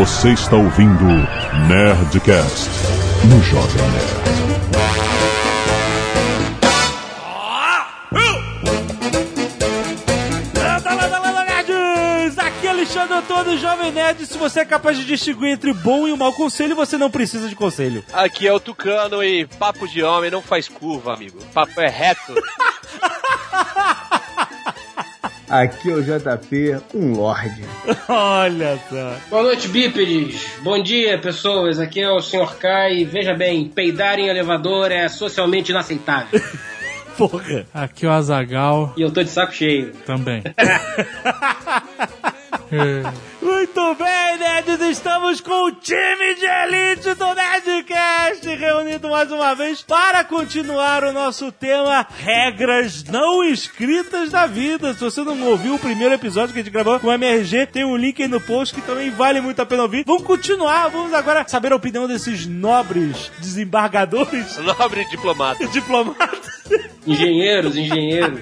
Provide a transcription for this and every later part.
Você está ouvindo Nerdcast no Jovem Nerd. Landa, landa, landa, nerds! Aqui é Alexandre Antônio, Jovem Nerd. Se você é capaz de distinguir entre bom e um mau conselho, você não precisa de conselho. Aqui é o Tucano e papo de homem não faz curva, amigo. Papo é reto. Aqui é o JP, um lorde. Olha só. Boa noite, bípedes. Bom dia, pessoas. Aqui é o Sr. Kai. E Veja bem, peidar em elevador é socialmente inaceitável. Porra. Aqui é o Azagal e eu tô de saco cheio. também. Muito bem, nerds! Estamos com o time de elite do Nerdcast reunido mais uma vez para continuar o nosso tema Regras não escritas da vida. Se você não ouviu o primeiro episódio que a gente gravou com o MRG, tem um link aí no post que também vale muito a pena ouvir. Vamos continuar, vamos agora saber a opinião desses nobres desembargadores Nobre diplomata. diplomatas. Engenheiros, engenheiros.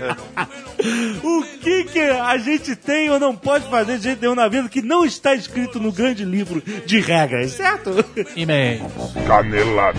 O que, que a gente tem ou não pode fazer de jeito nenhum na vida que não está escrito no grande livro de regras, certo? E-mail. Canelada.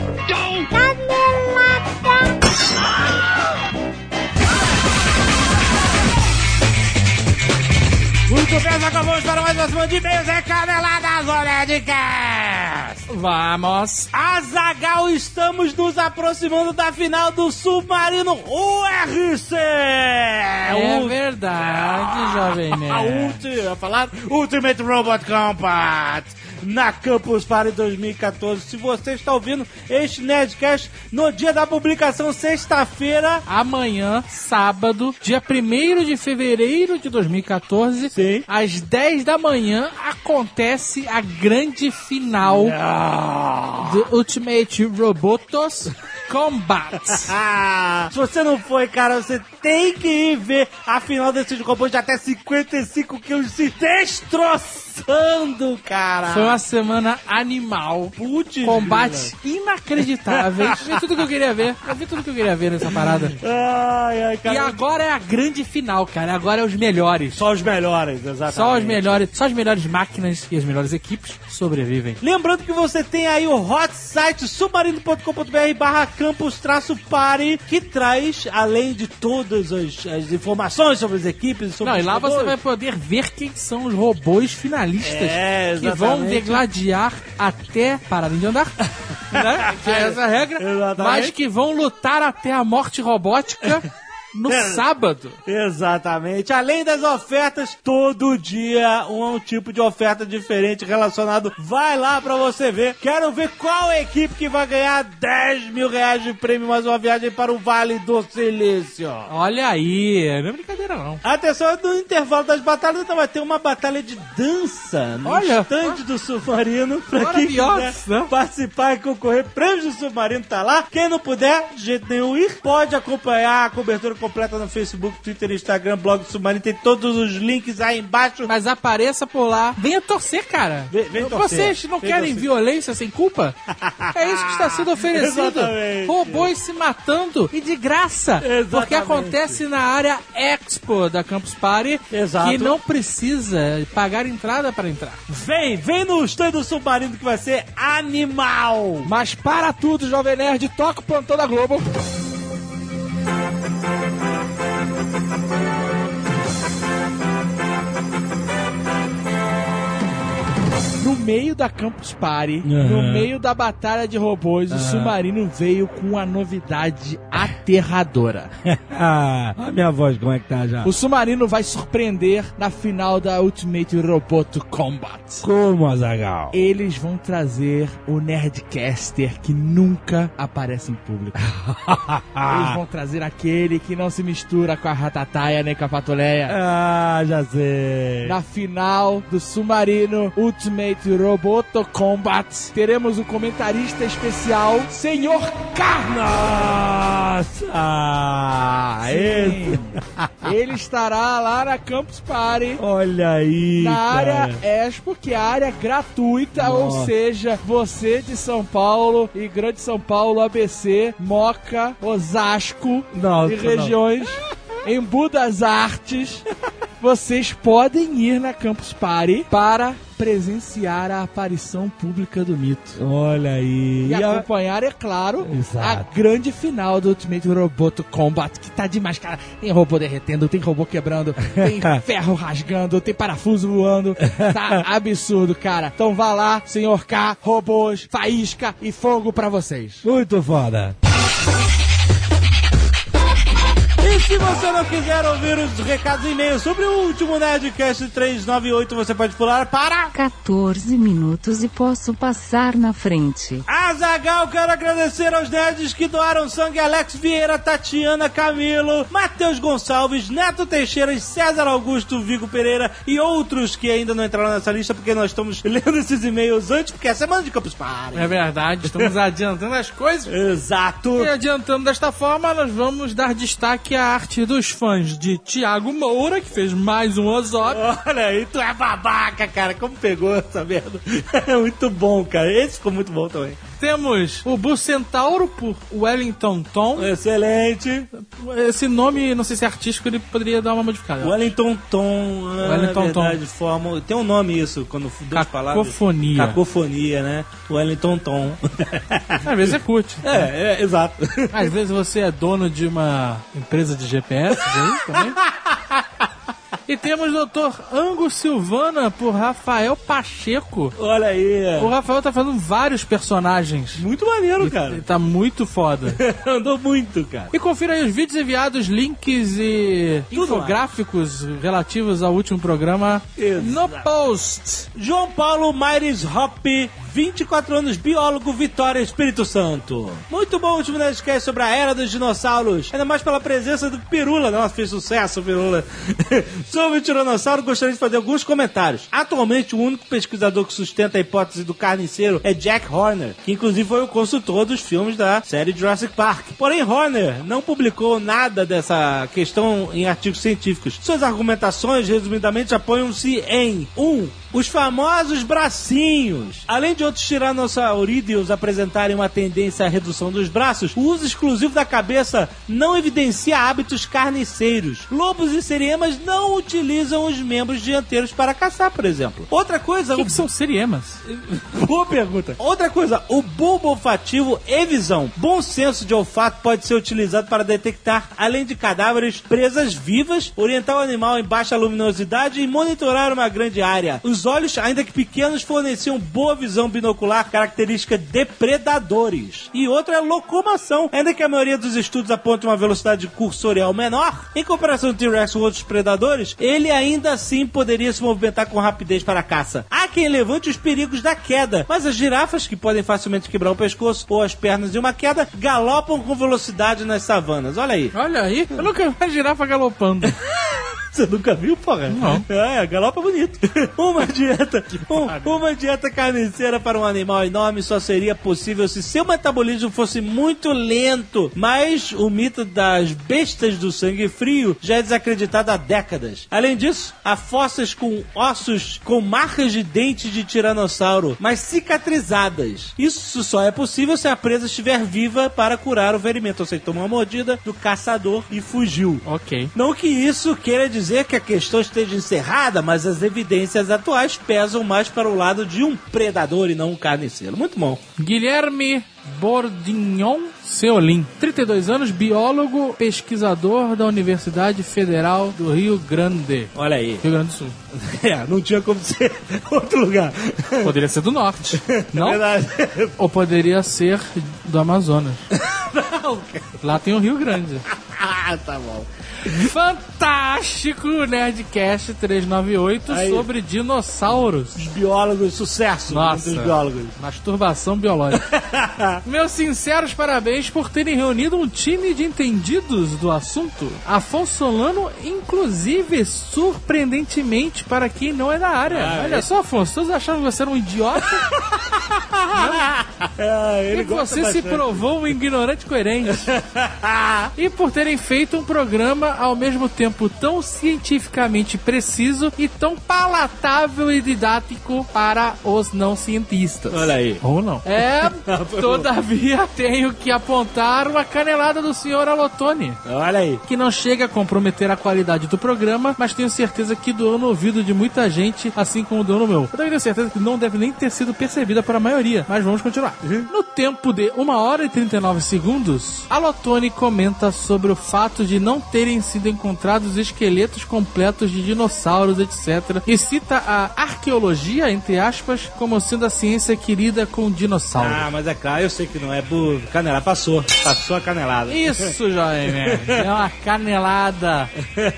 Muito bem, acabamos para mais uma semana de e-mails é Caneladas do Nerdcast. Vamos. Azagal, estamos nos aproximando da final do Submarino URC. É O- verdade, Jovem A Nerd. ulti, a falar Ultimate Robot Combat na Campus Party 2014. Se você está ouvindo este Nerdcast no dia da publicação, sexta-feira, Amanhã, sábado, dia 1 de fevereiro de 2014, Sim. às 10 da manhã, acontece a grande final Ah. do Ultimate Robotos Combat. Ah, se você não foi, cara, você tem que ir ver a final desse robôs de até 55 quilos se destroçando, cara. Foi uma semana animal. Putz, Combates inacreditáveis. Vi tudo que eu queria ver. Eu vi tudo que eu queria ver nessa parada. Ai, ai, cara. E agora é a grande final, cara. Agora é os melhores. Só os melhores, exatamente. Só os melhores, só as melhores máquinas e as melhores equipes sobrevivem. Lembrando que você tem aí o hot site submarino.com.br barra campus traço pare, que traz, além de todas as, as informações sobre as equipes, sobre Não, e lá robôs, você vai poder ver quem são os robôs finalistas É, que vão degladiar até pararem de andar. né? Que é essa a regra. Exatamente. Mas que vão lutar até a morte robótica no É. sábado. Exatamente. Além das ofertas, todo dia um, um tipo de oferta diferente relacionado. Vai lá pra você ver. Quero ver qual equipe que vai ganhar 10 mil reais de prêmio mais uma viagem para o Vale do Silício. Olha aí, não é brincadeira não. Atenção, no intervalo das batalhas então vai ter uma batalha de dança no Olha. stand do Submarino. Pra quem quiser participar e concorrer, prêmios do Submarino tá lá. Quem não puder, de jeito nenhum ir, pode acompanhar a cobertura completa no Facebook, Twitter, Instagram, blog do Submarino. Tem todos os links aí embaixo. Mas apareça por lá. Venha torcer, cara. Vem- vem torcer. Vocês não Vem querem torcer. violência sem culpa? É isso que está sendo oferecido. Exatamente. Robôs se matando e de graça. Exatamente. Porque acontece na área Expo da Campus Party. Exato. Que não precisa pagar entrada para entrar. Vem, vem no stand do Submarino que vai ser animal. Mas para tudo, Jovem Nerd, toca o plantão da Globo. No meio da Campus Party, no meio da batalha de robôs, o submarino veio com uma novidade aterradora. Ah, a minha voz, como é que tá já? O submarino vai surpreender na final da Ultimate Roboto Combat. Como, Azagal? Eles vão trazer o Nerdcaster que nunca aparece em público. Eles vão trazer aquele que não se mistura com a ratataia nem com a patoleia. Ah, já sei. Na final do Submarino Ultimate Roboto Combat, teremos o comentarista especial, Senhor! Nossa! Ah, esse. Ele estará lá na Campus Party. Olha aí. Na cara. área Expo, que é a área gratuita, ou Nossa. seja, você de São Paulo e Grande São Paulo, ABC, Moca, Osasco Nossa, e regiões, Embu das Artes, vocês podem ir na Campus Party para presenciar a aparição pública do mito. Olha aí. E, E a- acompanhar, é claro, Exato. a grande final do Ultimate Roboto Combat, que tá demais, cara. Tem robô derretendo, tem robô quebrando, tem ferro rasgando, tem parafuso voando. Tá absurdo, cara. Então vá lá, senhor K, robôs, faísca e fogo pra vocês. Muito foda. Se você não quiser ouvir os recados e e-mails sobre o último Nerdcast 398, você pode pular para... 14 minutos e posso passar na frente. Azagal, quero agradecer aos nerds que doaram sangue Alex Vieira, Tatiana Camilo, Matheus Gonçalves, Neto Teixeira, César Augusto, Vigo Pereira e outros que ainda não entraram nessa lista porque nós estamos lendo esses e-mails antes, porque é semana de Campus Party. É verdade, estamos adiantando as coisas. Exato. E adiantando desta forma, nós vamos dar destaque à arte dos fãs de Tiago Moura, que fez mais um Ozop. Olha aí, tu é babaca, cara. Como pegou essa merda? É muito bom, cara. Esse ficou muito bom também. Temos o Bucentauro por Wellington Tom. Excelente. Esse nome, não sei se é artístico, ele poderia dar uma modificada. Wellington Tom. Ah, Wellington é verdade, Forma, tem um nome isso, quando duas palavras. Cacofonia. Cacofonia, né? Wellington Tom. Às vezes é curte. é, é, exato. Às vezes você é dono de uma empresa de GPS aí também. E temos Dr. Ango Silvana por Rafael Pacheco. Olha aí. O Rafael tá fazendo vários personagens. Muito maneiro, Ele cara. tá muito foda. Andou muito, cara. E confira aí os vídeos enviados, links e Tudo lá. infográficos relativos ao último programa Exato. no post. João Paulo Maires Hop, 24 anos, biólogo, Vitória, Espírito Santo. Muito bom o último Nerdcast sobre a era dos dinossauros. Ainda mais pela presença do Pirula. Nossa, fez sucesso Pirula. sobre o Tiranossauro, gostaria de fazer alguns comentários. Atualmente, o único pesquisador que sustenta a hipótese do carniceiro é Jack Horner, que inclusive foi o consultor dos filmes da série Jurassic Park. Porém, Horner não publicou nada dessa questão em artigos científicos. Suas argumentações, resumidamente, apoiam-se em 1. Um, os famosos bracinhos. Além de outros tiranossaurídeos apresentarem uma tendência à redução dos braços, o uso exclusivo da cabeça não evidencia hábitos carniceiros. Lobos e seriemas não utilizam os membros dianteiros para caçar, por exemplo. Outra coisa, O que, o que são seriemas? Boa pergunta. Outra coisa, o bulbo olfativo e visão. Bom senso de olfato pode ser utilizado para detectar, além de cadáveres, presas vivas, orientar o animal em baixa luminosidade e monitorar uma grande área. Os olhos, ainda que pequenos, forneciam boa visão binocular, característica de predadores. E outra é locomoção. Ainda que a maioria dos estudos aponte uma velocidade cursorial menor, em comparação do T-Rex com outros predadores, ele ainda assim poderia se movimentar com rapidez para a caça. Há quem levante os perigos da queda, mas as girafas, que podem facilmente quebrar o pescoço ou as pernas de uma queda, galopam com velocidade nas savanas. Olha aí. Olha aí, eu nunca vi uma girafa galopando. Você nunca viu, porra? Não. É, galopa bonito. uma dieta, um- uma dieta carniceira para um animal enorme só seria possível se seu metabolismo fosse muito lento. Mas o mito das bestas do sangue frio já é desacreditado há décadas. Além disso, há fósseis com ossos com marcas de dentes de tiranossauro, mas cicatrizadas. Isso só é possível se a presa estiver viva para curar o ferimento. Ou seja, tomou uma mordida do caçador e fugiu. ok. Não que isso queira dizer que a questão esteja encerrada, mas as evidências atuais pesam mais para o lado de um predador e não um carniceiro. Muito bom. Guilherme Bordignon Seolim, 32 anos, biólogo, pesquisador da Universidade Federal do Rio Grande. Olha aí. Rio Grande do Sul. É, não tinha como ser outro lugar. Poderia ser do norte, não? É verdade. Ou poderia ser do Amazonas. Não, cara. Lá tem o Rio Grande. Ah, tá bom. Fantástico Nerdcast 398 Aí. sobre dinossauros. Os biólogos, sucesso Nossa. dos biólogos. Masturbação biológica. Meus sinceros parabéns por terem reunido um time de entendidos do assunto. Afonso Solano, inclusive, surpreendentemente para quem não é da área. Ah, Olha é. só, Afonso, todos achavam que você era um idiota É, E você se provou um ignorante coerente. e por terem feito um programa ao mesmo tempo tão cientificamente preciso e tão palatável e didático para os não cientistas. Olha aí. Ou não. É, todavia tenho que apontar uma canelada do senhor Alotone. Olha aí. Que não chega a comprometer a qualidade do programa, mas tenho certeza que doou no ouvido de muita gente, assim como doou no meu. Eu também tenho certeza que não deve nem ter sido percebida para a maioria, mas vamos continuar. No tempo de 1 hora e 39 segundos, Alotone comenta sobre o fato de não terem sido encontrados esqueletos completos de dinossauros, etc. E cita a arqueologia, entre aspas, como sendo a ciência que lida com dinossauros. Ah, mas é claro, eu sei que não é burro. Canelada, passou. Passou a canelada. Isso, Nerd. É uma canelada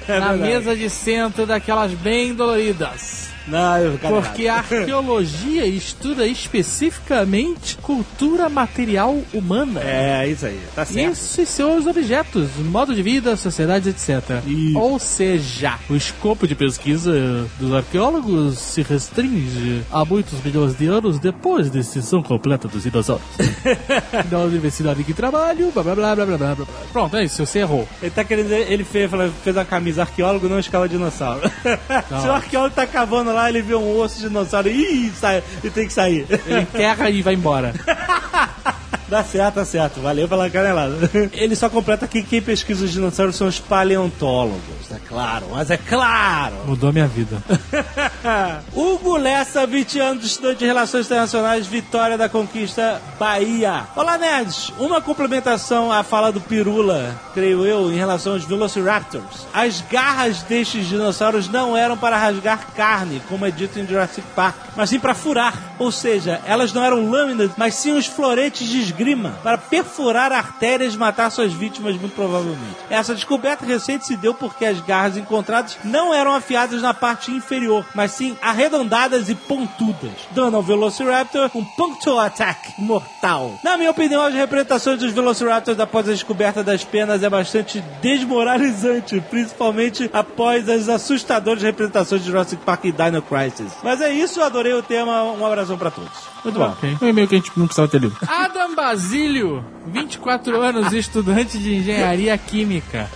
na mesa de centro daquelas bem doloridas. Não, eu. Porque a arqueologia estuda especificamente cultura material humana. É, isso aí. Tá certo. Isso e seus objetos, modo de vida, sociedades, etc. Isso. Ou seja, o escopo de pesquisa dos arqueólogos se restringe a muitos milhões de anos depois da extinção completa dos dinossauros. da universidade que trabalho, blá blá blá blá blá blá. Pronto, é isso, você errou. Ele tá querendo dizer, ele fez, fez uma camisa arqueólogo, não escala dinossauro. Se o arqueólogo tá cavando lá, ele vê um osso de dinossauro e sai, e tem que sair. Ele enterra e vai embora. Dá certo, tá certo. Valeu pela canelada. Ele só completa que quem pesquisa os dinossauros são os paleontólogos. É claro, mas é claro. Mudou minha vida. Hugo Lessa, 20 anos, estudante de Relações Internacionais, Vitória da Conquista, Bahia. Olá, nerds. Uma complementação à fala do Pirula, creio eu, em relação aos Velociraptors. As garras destes dinossauros não eram para rasgar carne, como é dito em Jurassic Park, mas sim para furar. Ou seja, elas não eram lâminas, mas sim os floretes de esgrima, para perfurar artérias e matar suas vítimas, muito provavelmente. Essa descoberta recente se deu porque as garras encontradas não eram afiadas na parte inferior, mas sim arredondadas e pontudas, dando ao Velociraptor um punctual attack mortal. Na minha opinião, as representações dos Velociraptors após a descoberta das penas é bastante desmoralizante, principalmente após as assustadoras representações de Jurassic Park e Dino Crisis. Mas é isso, eu adorei o tema, um abração pra todos. Muito bom. Ok. Um e-mail que a gente não precisava ter lido. Adam Basílio, 24 anos, estudante de engenharia química.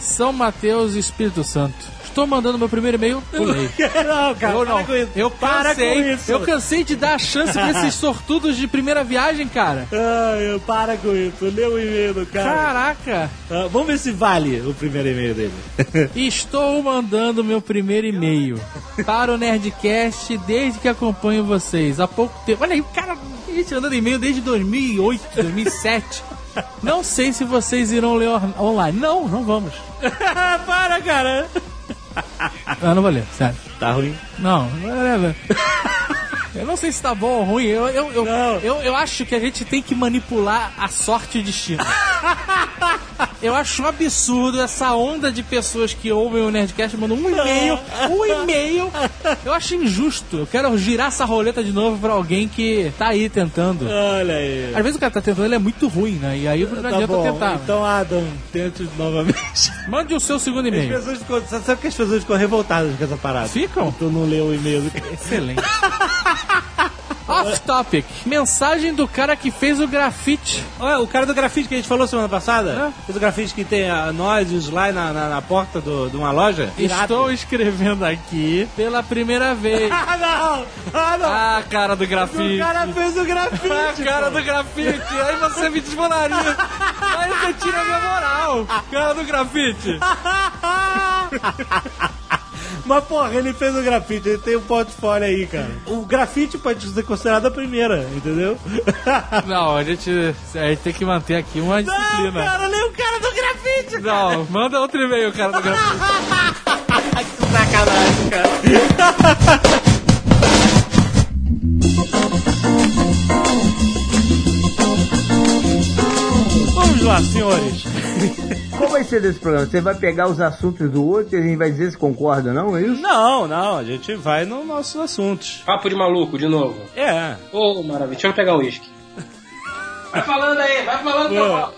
São Mateus, Espírito Santo. Estou mandando meu primeiro e-mail. Pulei. não, cara, Eu não. com isso. Eu cansei. Eu cansei de dar a chance pra esses sortudos de primeira viagem, cara. Ai, para com isso. Lê o e-mail do cara. Caraca. Ah, vamos ver se vale o primeiro e-mail dele. Estou mandando meu primeiro e-mail para o Nerdcast desde que acompanho vocês. Há pouco tempo. Olha aí, o cara, a gente mandando e-mail desde 2008, 2007. Não sei se vocês irão ler on- online. Não, não vamos. para, cara. Eu não vou ler, sério. Tá ruim. Não, whatever. Eu não sei se tá bom ou ruim. Eu, eu, eu, eu, eu acho que a gente tem que manipular a sorte e o destino. Eu acho um absurdo essa onda de pessoas que ouvem o Nerdcast e mandam um e-mail, um e-mail. Eu acho injusto. Eu quero girar essa roleta de novo pra alguém que tá aí tentando. Olha aí. Às vezes o cara tá tentando, ele é muito ruim, né? E aí não Tá adianta bom. tentar. Então, Adam, tente novamente. Mande o seu segundo As e-mail. pessoas ficam, sabe que as pessoas ficam revoltadas com essa parada? Ficam? Tu não leu o e-mail do cara. Excelente. Off topic. Mensagem do cara que fez o grafite. Olha, o cara do grafite que a gente falou semana passada, É. fez o grafite que tem a, nós e os lá na, na, na porta do- de uma loja. Irado. Estou escrevendo aqui pela primeira vez. Ah, não! Ah, não! Ah, cara do grafite. o cara fez o grafite! Ah, cara do grafite. Aí você me desmolaria. Aí você tira a minha moral. Cara do grafite. Mas, porra, ele fez o grafite, ele tem um portfólio aí, cara. O grafite pode ser considerado a primeira, entendeu? Não, a gente, a gente tem que manter aqui uma Não, disciplina. cara, lê o cara do grafite! Não, manda outro e-mail, cara do grafite. Que sacanagem, cara. Vamos lá, senhores. Qual vai ser desse programa? Você vai pegar os assuntos do outro e a gente vai dizer se concorda, não? É isso? Não, não, a gente vai nos nossos assuntos. Papo de maluco, de novo. É. Ô, maravilha. Deixa eu pegar o uísque. Vai falando aí, vai falando que eu falo.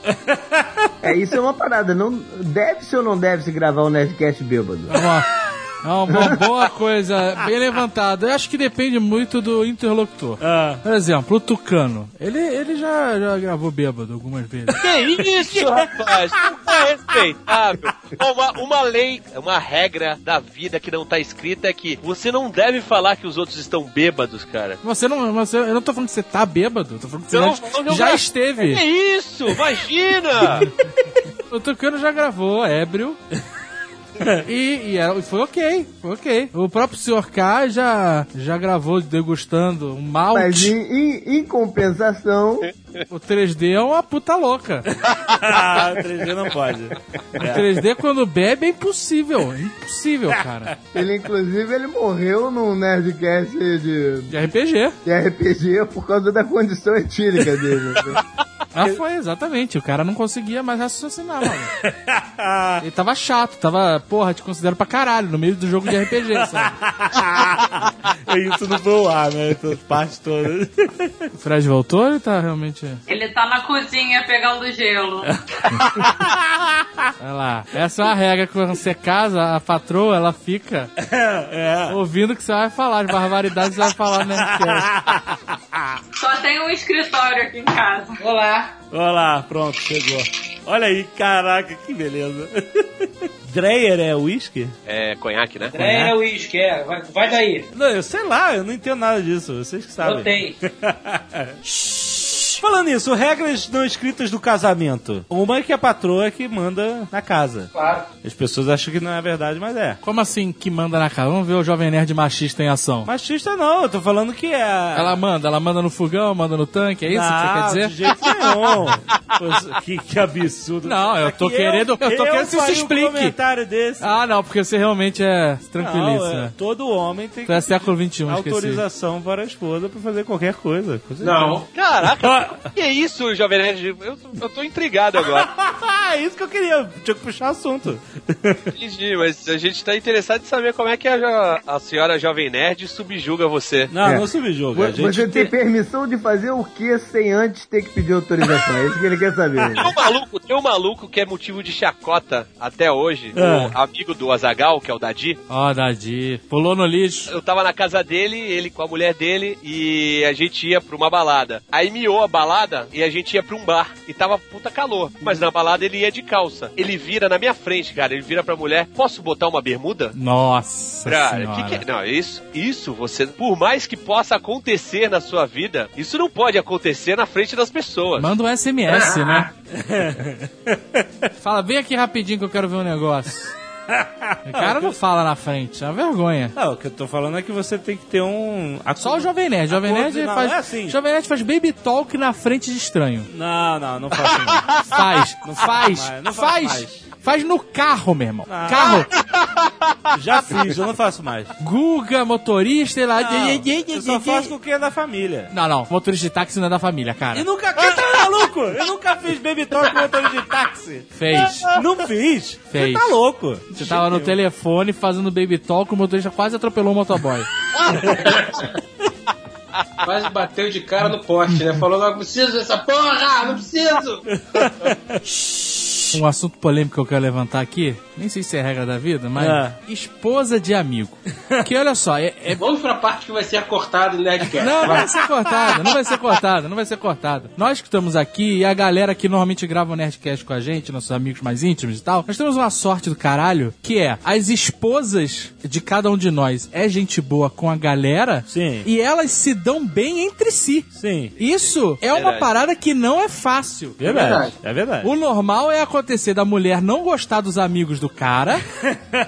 É, isso é uma parada. Não, deve-se ou não deve-se gravar o Nerdcast bêbado? Vamos lá. É uma boa coisa, bem levantada. Eu acho que depende muito do interlocutor. Ah. Por exemplo, o Tucano. Ele, ele já, já gravou bêbado algumas vezes. Que isso, rapaz? Não é respeitável. Uma, uma lei, uma regra da vida que não tá escrita é que você não deve falar que os outros estão bêbados, cara. Você não, você, eu não tô falando que você tá bêbado, tô falando que você não, não, já não. esteve. Que isso? Imagina! O Tucano já gravou, ébrio. E, e era- foi ok, foi ok. O próprio Sr. K já, já gravou degustando um malte. Mas em, em- em compensação, O 3D é uma puta louca. Ah, 3D não pode. O 3D quando bebe é impossível. É impossível, cara. ele inclusive ele morreu num Nerdcast de, De RPG. de RPG por causa da condição etílica dele. Ah, foi, exatamente. O cara não conseguia mais raciocinar, mano. Ele tava chato, tava, porra, te considero pra caralho no meio do jogo de RPG, sabe? Isso não foi ar, né? Essas partes todas. O Fred voltou ele tá realmente. Ele tá na cozinha pegando gelo. Olha lá. Essa é uma regra que quando você casa, a patroa, ela fica É. ouvindo o que você vai falar, as barbaridades que você vai falar no Nerdcast. Só tem um escritório aqui em casa. Olá. Olha lá, pronto, chegou. Olha aí, caraca, que beleza. Dreyer é uísque? É conhaque, né? É, uísque, é. Vai, vai daí. Não, eu sei lá, eu não entendo nada disso, vocês que sabem. Botei. Falando nisso, regras não escritas do casamento. Uma é que a patroa é que manda na casa. Claro. As pessoas acham que não é verdade, mas é. Como assim que manda na casa? Vamos ver o Jovem Nerd machista em ação. Machista não, eu tô falando que é. Ela manda, ela manda no fogão, manda no tanque, é isso que você quer Não, dizer? De jeito nenhum. Que, que absurdo. Não, eu tô Aqui querendo- eu tô querendo que você explique. Um comentário desse. Ah, não, porque você realmente é tranquilíssimo. Não, é, todo homem tem é que século XXI, esqueci. autorização para a esposa pra fazer qualquer coisa. Com certeza. Não. Caraca, que isso, Jovem Nerd? Eu, eu tô intrigado agora. Ah, isso que eu queria. Tinha que puxar assunto. Entendi, mas a gente tá interessado em saber como é que a, a senhora Jovem Nerd subjuga você. Não, É. não subjuga. A gente Você tem tem- permissão de fazer o que sem antes ter que pedir autorização? É isso que ele quer saber. Tem um maluco, tem um maluco que é motivo de chacota até hoje, Ah. o amigo do Azagal, que é o Dadi. Ó, Dadi, pulou no lixo. Eu tava na casa dele, ele com a mulher dele, e a gente ia pra uma balada. Aí miou a balada e a gente ia pra um bar. E tava puta calor. Mas na balada ele ia de calça. Ele vira na minha frente, cara. Ele vira pra mulher: Posso botar uma bermuda? Nossa Cara, senhora. que que é? Não, isso, isso você, por mais que possa acontecer na sua vida, isso não pode acontecer na frente das pessoas. Manda um SMS, né? fala, vem aqui rapidinho que eu quero ver um negócio. O cara não fala na frente, é uma vergonha. Não, o que eu tô falando é que você tem que ter um. Só o Jovem Nerd. Jovem Nerd Não, faz. é assim. Jovem Nerd faz baby talk na frente de estranho. Não, não, não faço não. Faz, Não faz, mais, não faço faz. mais. Faz no carro, meu irmão. Ah. Carro. Já fiz, eu não faço mais. Guga, motorista, e lá. Não, eu só faço com quem é da família. Não, não. Motorista de táxi não é da família, cara. E nunca. Quem tá maluco? Eu nunca fiz baby talk com motorista de táxi. Fez. Não fiz. Fez. Você tá louco. Você tava no telefone fazendo baby talk, o motorista quase atropelou o motoboy. Quase bateu de cara no poste, né? Falou logo, preciso dessa porra, não preciso. Um assunto polêmico que eu quero levantar aqui, nem sei se é regra da vida, mas Ah. esposa de amigo. Que olha só, é, é- Vamos pra parte que vai ser cortada no Nerdcast. Não, não vai ser cortada, não vai ser cortada, não vai ser cortada. Nós que estamos aqui e a galera que normalmente grava o Nerdcast com a gente, nossos amigos mais íntimos e tal, nós temos uma sorte do caralho, que é as esposas de cada um de nós é gente boa com a galera Sim. e elas se dão bem entre si. Sim. Isso é uma Verdade. parada que não é fácil. Verdade. verdade. É verdade. O normal é acontecer da mulher não gostar dos amigos do cara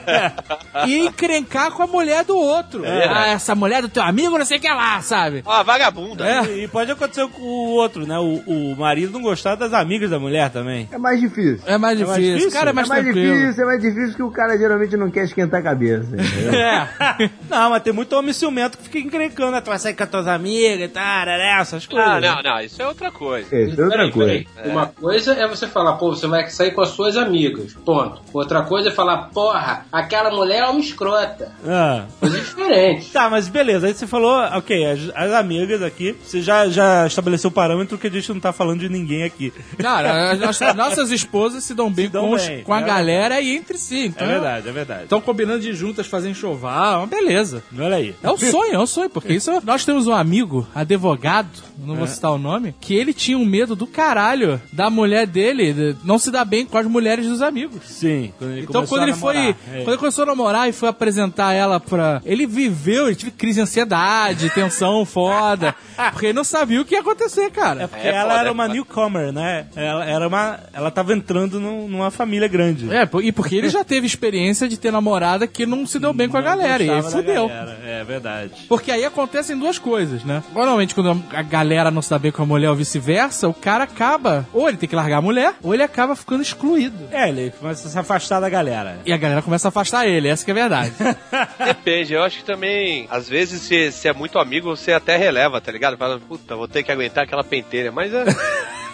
e encrencar com a mulher do outro. ah, essa mulher do teu amigo, não sei o que lá, sabe? Ó, vagabunda. É. E pode acontecer com o outro, né? O, o marido não gostar das amigas da mulher também. É mais difícil. É mais É mais difícil. difícil? Cara, é mais é mais difícil, é mais difícil que o cara geralmente não quer esquentar a cabeça. É. Não, mas tem muito homem ciumento que fica encrencando, né? Tu vai sair com as tuas amigas e tal, né? essas coisas. Ah, não, não, isso é outra coisa. Isso é outra Peraí, coisa. peraí. Uma coisa é você falar, pô, você vai sair sair com as suas amigas. Ponto. Outra coisa é falar, porra, aquela mulher é uma escrota. Ah. Coisa diferente. Tá, mas beleza, aí você falou, ok, as, as amigas aqui, você já, já estabeleceu o parâmetro que a gente não tá falando de ninguém aqui. Cara, as nossas, nossas esposas se dão bem, dão com, os- bem, com a é galera e entre si. Então, É verdade, é verdade. Estão combinando de juntas fazer enxoval, uma beleza. Olha aí. É um sonho, é um sonho, porque isso. Nós temos um amigo, advogado, não É. vou citar o nome, que ele tinha um medo do caralho da mulher dele de não se dar bem com as mulheres dos amigos. Sim. Quando ele Então, quando ele foi. é. Quando ele começou a namorar e foi apresentar ela pra. Ele viveu, ele teve crise de ansiedade, tensão foda. Porque ele não sabia o que ia acontecer, cara. É porque É ela foda, era é uma foda. newcomer, né? Ela era uma. Ela tava entrando num- numa família grande. É, e porque ele já teve experiência de ter namorada que não se deu bem com a galera. E aí fudeu. galera, É verdade. Porque aí acontecem duas coisas, né? Normalmente, quando a galera não se dá bem com a mulher ou vice-versa, o cara acaba. Ou ele tem que largar a mulher, ou ele acaba ficando excluído. É, ele começa a se afastar da galera. E a galera começa a afastar ele, essa que é a verdade. Depende, eu acho que também, às vezes, se, se é muito amigo, você até releva, tá ligado? Fala, puta, vou ter que aguentar aquela penteira, mas é.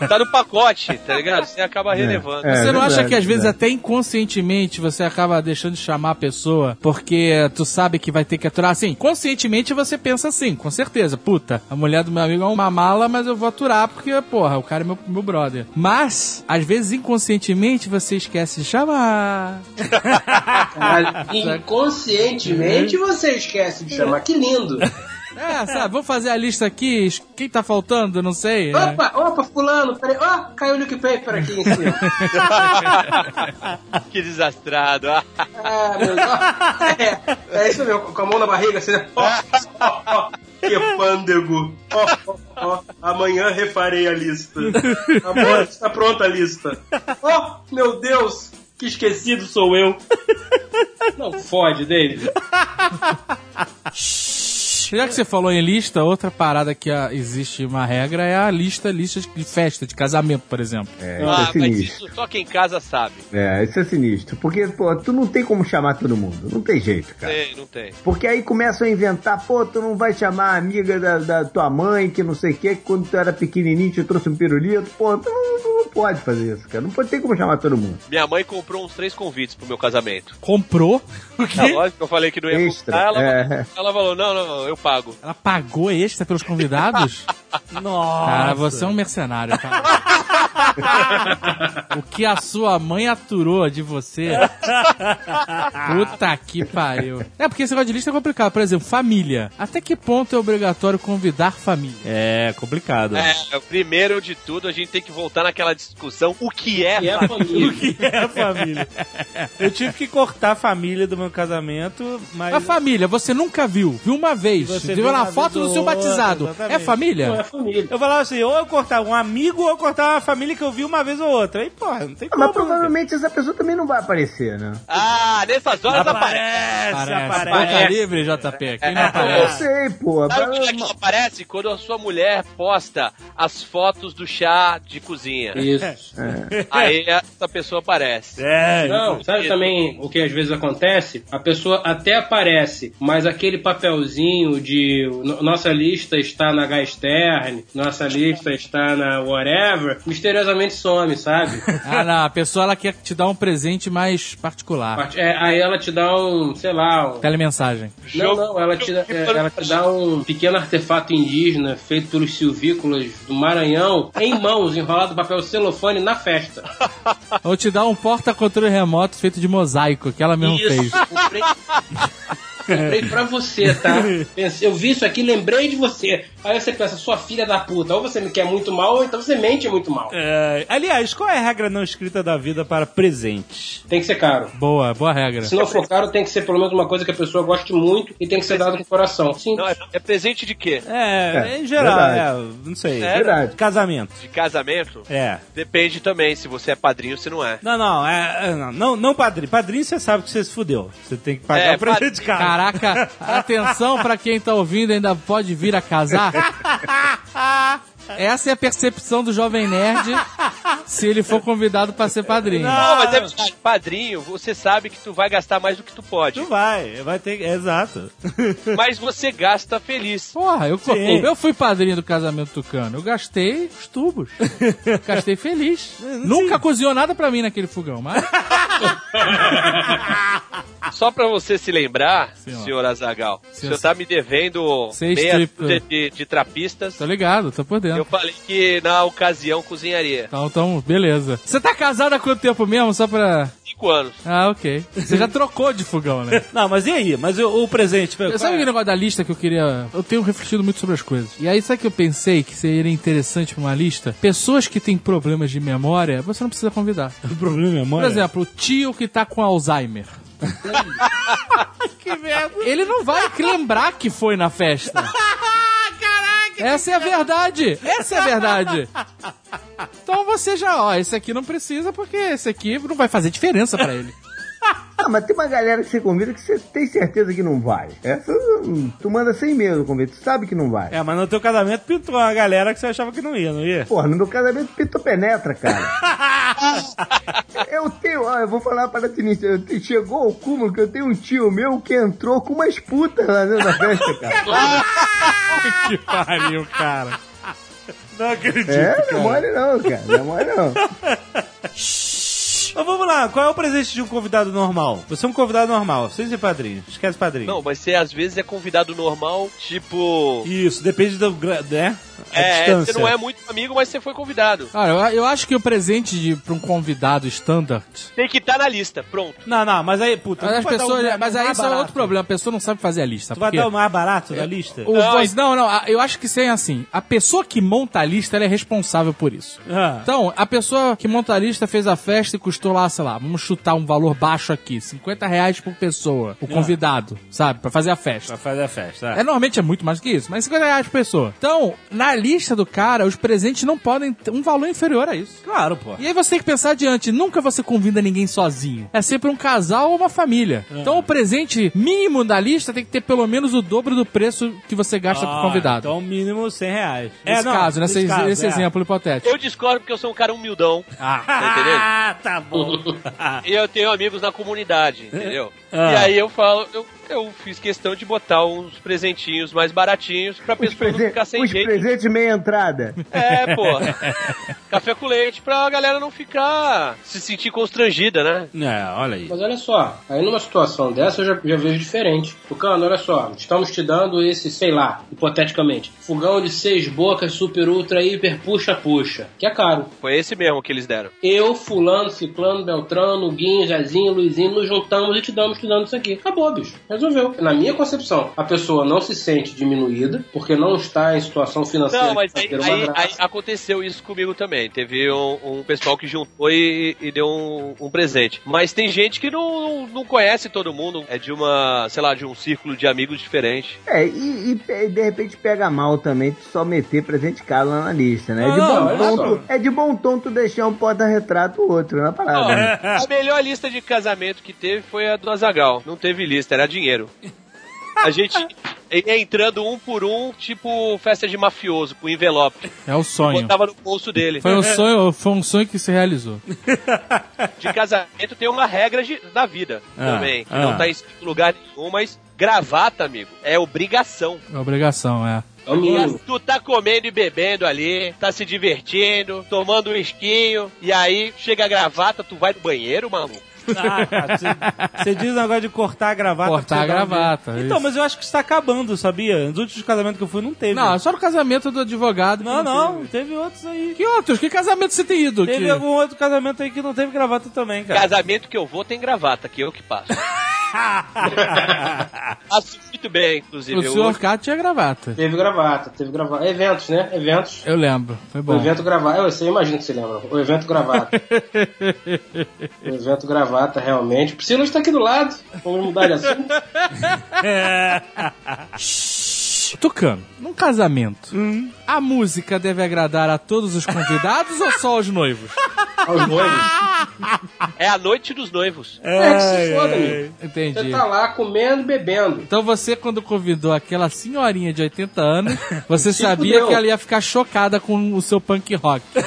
Tá no pacote, tá ligado? Você acaba relevando. É, você não acha verdade, que às vezes até inconscientemente você acaba deixando de chamar a pessoa porque tu sabe que vai ter que aturar? Assim, conscientemente você pensa assim, com certeza. Puta, a mulher do meu amigo é uma mala, mas eu vou aturar porque, porra, o cara é meu, meu brother. Mas, às vezes inconscientemente você esquece de chamar. Inconscientemente você esquece de chamar. Que lindo. É, sabe, vamos fazer a lista aqui. Quem tá faltando? Não sei. É. Opa, opa, fulano, peraí. Ó, caiu o Luke Paper aqui em cima. que desastrado. Ah, meu Deus. É, é isso mesmo, com a mão na barriga, assim, né? Ó, ó, ó, que pândego. Ó, ó, ó, amanhã refarei a lista. Amor, está pronta a lista. Ó, meu Deus, que esquecido sou eu. Não fode, David. Já que você falou em lista, outra parada que ah, existe uma regra é a lista, lista de festa, de casamento, por exemplo. É, isso ah, é mas sinistro. isso só quem casa sabe. É, isso é sinistro. Porque, pô, tu não tem como chamar todo mundo. Não tem jeito, cara. Tem, não tem. Porque aí começam a inventar, pô, tu não vai chamar a amiga da, da tua mãe, que não sei o que, que quando tu era pequenininho te trouxe um pirulito. Pô, tu não, tu não pode fazer isso, cara. Não pode ter como chamar todo mundo. Minha mãe comprou uns três convites pro meu casamento. Comprou? O É quê? lógico que eu falei que não ia Extra, comprar. Ela, é. ela falou: não, não, não, eu pago. Ela pagou extra pelos convidados? Nossa. Cara, você é um mercenário, cara. o que a sua mãe aturou de você. Puta que pariu. É, porque esse negócio de lista é complicado. Por exemplo, família. Até que ponto é obrigatório convidar família? É complicado. É, primeiro de tudo, a gente tem que voltar naquela discussão: o que é, E é a família. O que é família? Eu tive que cortar a família do meu casamento, mas. A família, você nunca viu. Viu uma vez. Você viu viu na uma foto do seu outra, batizado. exatamente. É família? Não é família. Eu falava assim, ou eu cortava um amigo ou eu cortava uma família que eu vi uma vez ou outra. Aí, porra, não tem Ah, como. Mas provavelmente essa pessoa também não vai aparecer, né? Ah, nessas horas aparece. Aparece, Parece. aparece. Boca livre, JP. Quem não Eu aparece? sei, pô. Sabe quando é que ela aparece? Quando a sua mulher posta as fotos do chá de cozinha. Isso. Aí essa pessoa aparece. É, Não, sabe também o que às vezes acontece? A pessoa até aparece, mas aquele papelzinho de "No- nossa lista está na Gastern, nossa lista está na whatever, misteriosamente some, sabe? Ah, não. A pessoa ela quer te dar um presente mais particular. Part- é, aí ela te dá um, sei lá, um, Telemensagem. Não, não, ela te, dá, é, ela te dá um pequeno artefato indígena feito pelos silvícolas do Maranhão em mãos, enrolado em papel celofane na festa. Ou te dá um porta-controle remoto feito de mosaico, que ela mesmo fez. Comprei pra você, tá? Eu vi isso aqui, lembrei de você. Aí você pensa, sua filha da puta, ou você me quer muito mal, ou então você mente muito mal. É, aliás, qual é a regra não escrita da vida para presentes? Tem que ser caro. Boa, boa regra. Se não for caro, tem que ser pelo menos uma coisa que a pessoa goste muito e tem que ser dado com o coração. Sim. Não, é, presente de quê? É, É, em geral, verdade. é, não sei. É Verdade. Casamento. De casamento? É. Depende também se você é padrinho ou se não é. Não, não, é, é, não, não, não padrinho. Padrinho você sabe que você se fudeu. Você tem que pagar É, o presente de casa. Caraca, atenção pra quem tá ouvindo ainda pode vir a casar. Essa é a percepção do jovem nerd se ele for convidado pra ser padrinho. Não, mas é verdade. Padrinho, você sabe que tu vai gastar mais do que tu pode. Não vai, vai ter. Exato. Mas você gasta feliz. Porra, eu, Sim. eu fui padrinho do casamento tucano. Eu gastei os tubos. gastei feliz. Nunca cozinhou nada pra mim naquele fogão, mas. Só pra você se lembrar, Senhor. senhor Azagal, o Senhor- senhor tá me devendo Seis meia dúzia de, de trapistas. Tô ligado, tô por dentro. Eu falei que na ocasião cozinharia. Então, então, beleza. Você tá casado há quanto tempo mesmo? Só pra. Cinco anos. Ah, ok. Você já trocou de fogão, né? Não, mas e aí? Mas o, o presente? Eu sabe aquele negócio da lista que eu queria. Eu tenho refletido muito sobre as coisas. E aí, sabe que eu pensei que seria interessante pra uma lista? Pessoas que têm problemas de memória, você não precisa convidar. O problema é Por memória? exemplo, o tio que tá com Alzheimer. que merda. Ele não vai lembrar que foi na festa. Caraca! Essa é a verdade. Essa é a verdade. Então você já, ó, esse aqui não precisa porque esse aqui não vai fazer diferença pra ele. Ah, mas tem uma galera que você convida que você tem certeza que não vai. Essa tu manda sem medo convite, tu sabe que não vai. É, mas no teu casamento pintou uma galera que você achava que não ia, não ia? Porra, no meu casamento pinto penetra, cara. eu tenho, ó, eu vou falar para ti nisso. eu te- Chegou ao cúmulo que eu tenho um tio meu que entrou com umas putas lá dentro da festa, cara. que pariu, cara. Não acredito, É, cara. não é mole não, cara. Não é mole não. Mas vamos lá, qual é o presente de um convidado normal? Você é um convidado normal, sem ser padrinho. Esquece padrinho. Não, mas você às vezes é convidado normal, tipo. Isso, depende do. né? A É, distância. você não é muito amigo, mas você foi convidado. Cara, eu, eu acho que o presente de, pra um convidado standard. Tem que estar na lista, pronto. Não, não, mas aí, puta. Mas, as pessoas, mais- mas aí isso é barato. outro problema. A pessoa não sabe fazer a lista. Tu vai dar o mais barato da lista? o- Não, pois- não, não, eu acho que é assim. A pessoa que monta a lista, ela é responsável por isso. Ah. Então, a pessoa que monta a lista fez a festa e custou lá, sei lá, vamos chutar um valor baixo aqui, 50 reais por pessoa, o convidado, sabe, pra fazer a festa. Pra fazer a festa. É, normalmente é muito mais que isso, mas 50 reais por pessoa. Então, na lista do cara, os presentes não podem ter um valor inferior a isso. Claro, pô. E aí você tem que pensar adiante, nunca você convida ninguém sozinho. É sempre um casal ou uma família. Então o presente mínimo da lista tem que ter pelo menos o dobro do preço que você gasta pro Ah, convidado. Então, mínimo 100 reais. nesse caso, nesse, caso, nesse é. exemplo hipotético. Eu discordo porque eu sou um cara humildão. Tá entendendo? Ah, tá bom. E eu tenho amigos na comunidade, entendeu? Ah. E aí eu falo, eu, eu fiz questão de botar uns presentinhos mais baratinhos pra pessoa não ficar sem os jeito. presentes meia entrada. É, pô. Café com leite pra galera não ficar se sentir constrangida, né? É, olha aí. Mas olha só, aí numa situação dessa eu já, já vejo diferente. Tucano, olha só, estamos te dando esse, sei lá, hipoteticamente, fogão de seis bocas, super, ultra, hiper, puxa, puxa, que é caro. Foi esse mesmo que eles deram. Eu, fulano, ciclano, beltrano, Guinho, Jazinho, Luizinho, nos juntamos e te damos, te dando isso aqui. Acabou, bicho. Resolveu. Na minha concepção, a pessoa não se sente diminuída, porque não está em situação financeira Não, mas aí, aí- aí aconteceu isso comigo também. Teve um, um pessoal que juntou e, e deu um, um presente. Mas tem gente que não, não conhece todo mundo. É de uma, sei lá, de um círculo de amigos diferente. É, e, e de repente pega mal também tu só meter presente caro lá na lista, né? É de, Não, bom olha tom, tu- é de bom tom tu deixar um porta-retrato ou outro na parada. Ó, né? a melhor lista de casamento que teve foi a do Azagal. Não teve lista, era dinheiro. A gente ia entrando um por um, tipo festa de mafioso, com envelope. É o sonho. Botava no bolso dele. Foi um sonho, foi um sonho que se realizou. De casamento tem uma regra de- da vida Ah, também, que ah. não tá escrito em lugar nenhum, mas gravata, amigo, é obrigação. É obrigação, é. Tu tá comendo e bebendo ali, tá se divertindo, tomando um esquinho, e aí chega a gravata, tu vai no banheiro, maluco? Ah, cara, você- Você diz o negócio de cortar a gravata. Cortar a gravata. Então, isso. mas eu acho que isso tá acabando, sabia? Nos últimos casamentos que eu fui, não teve. Não, só no casamento do advogado. não, não, teve. teve outros aí. Que outros? Que casamento você tem ido? Teve que... algum outro casamento aí que não teve gravata também, cara. Casamento que eu vou tem gravata, que eu que passo. Faço muito bem, inclusive. O Eu senhor K tinha gravata. Teve gravata, teve gravata. Eventos, né? Eventos. Eu lembro. Foi O bom. evento gravata, eu sei, imagino que você lembra. O evento gravata. o evento gravata, realmente. Priscila está aqui do lado. Vamos mudar de assunto. Tucano, num casamento, Hum. a música deve agradar a todos os convidados ou só aos noivos? Aos noivos. É a noite dos noivos. É que se foda, amigo. Você Entendi. tá lá comendo e bebendo. Então você, quando convidou aquela senhorinha de 80 anos, você sabia que ela ia ficar chocada com o seu punk rock.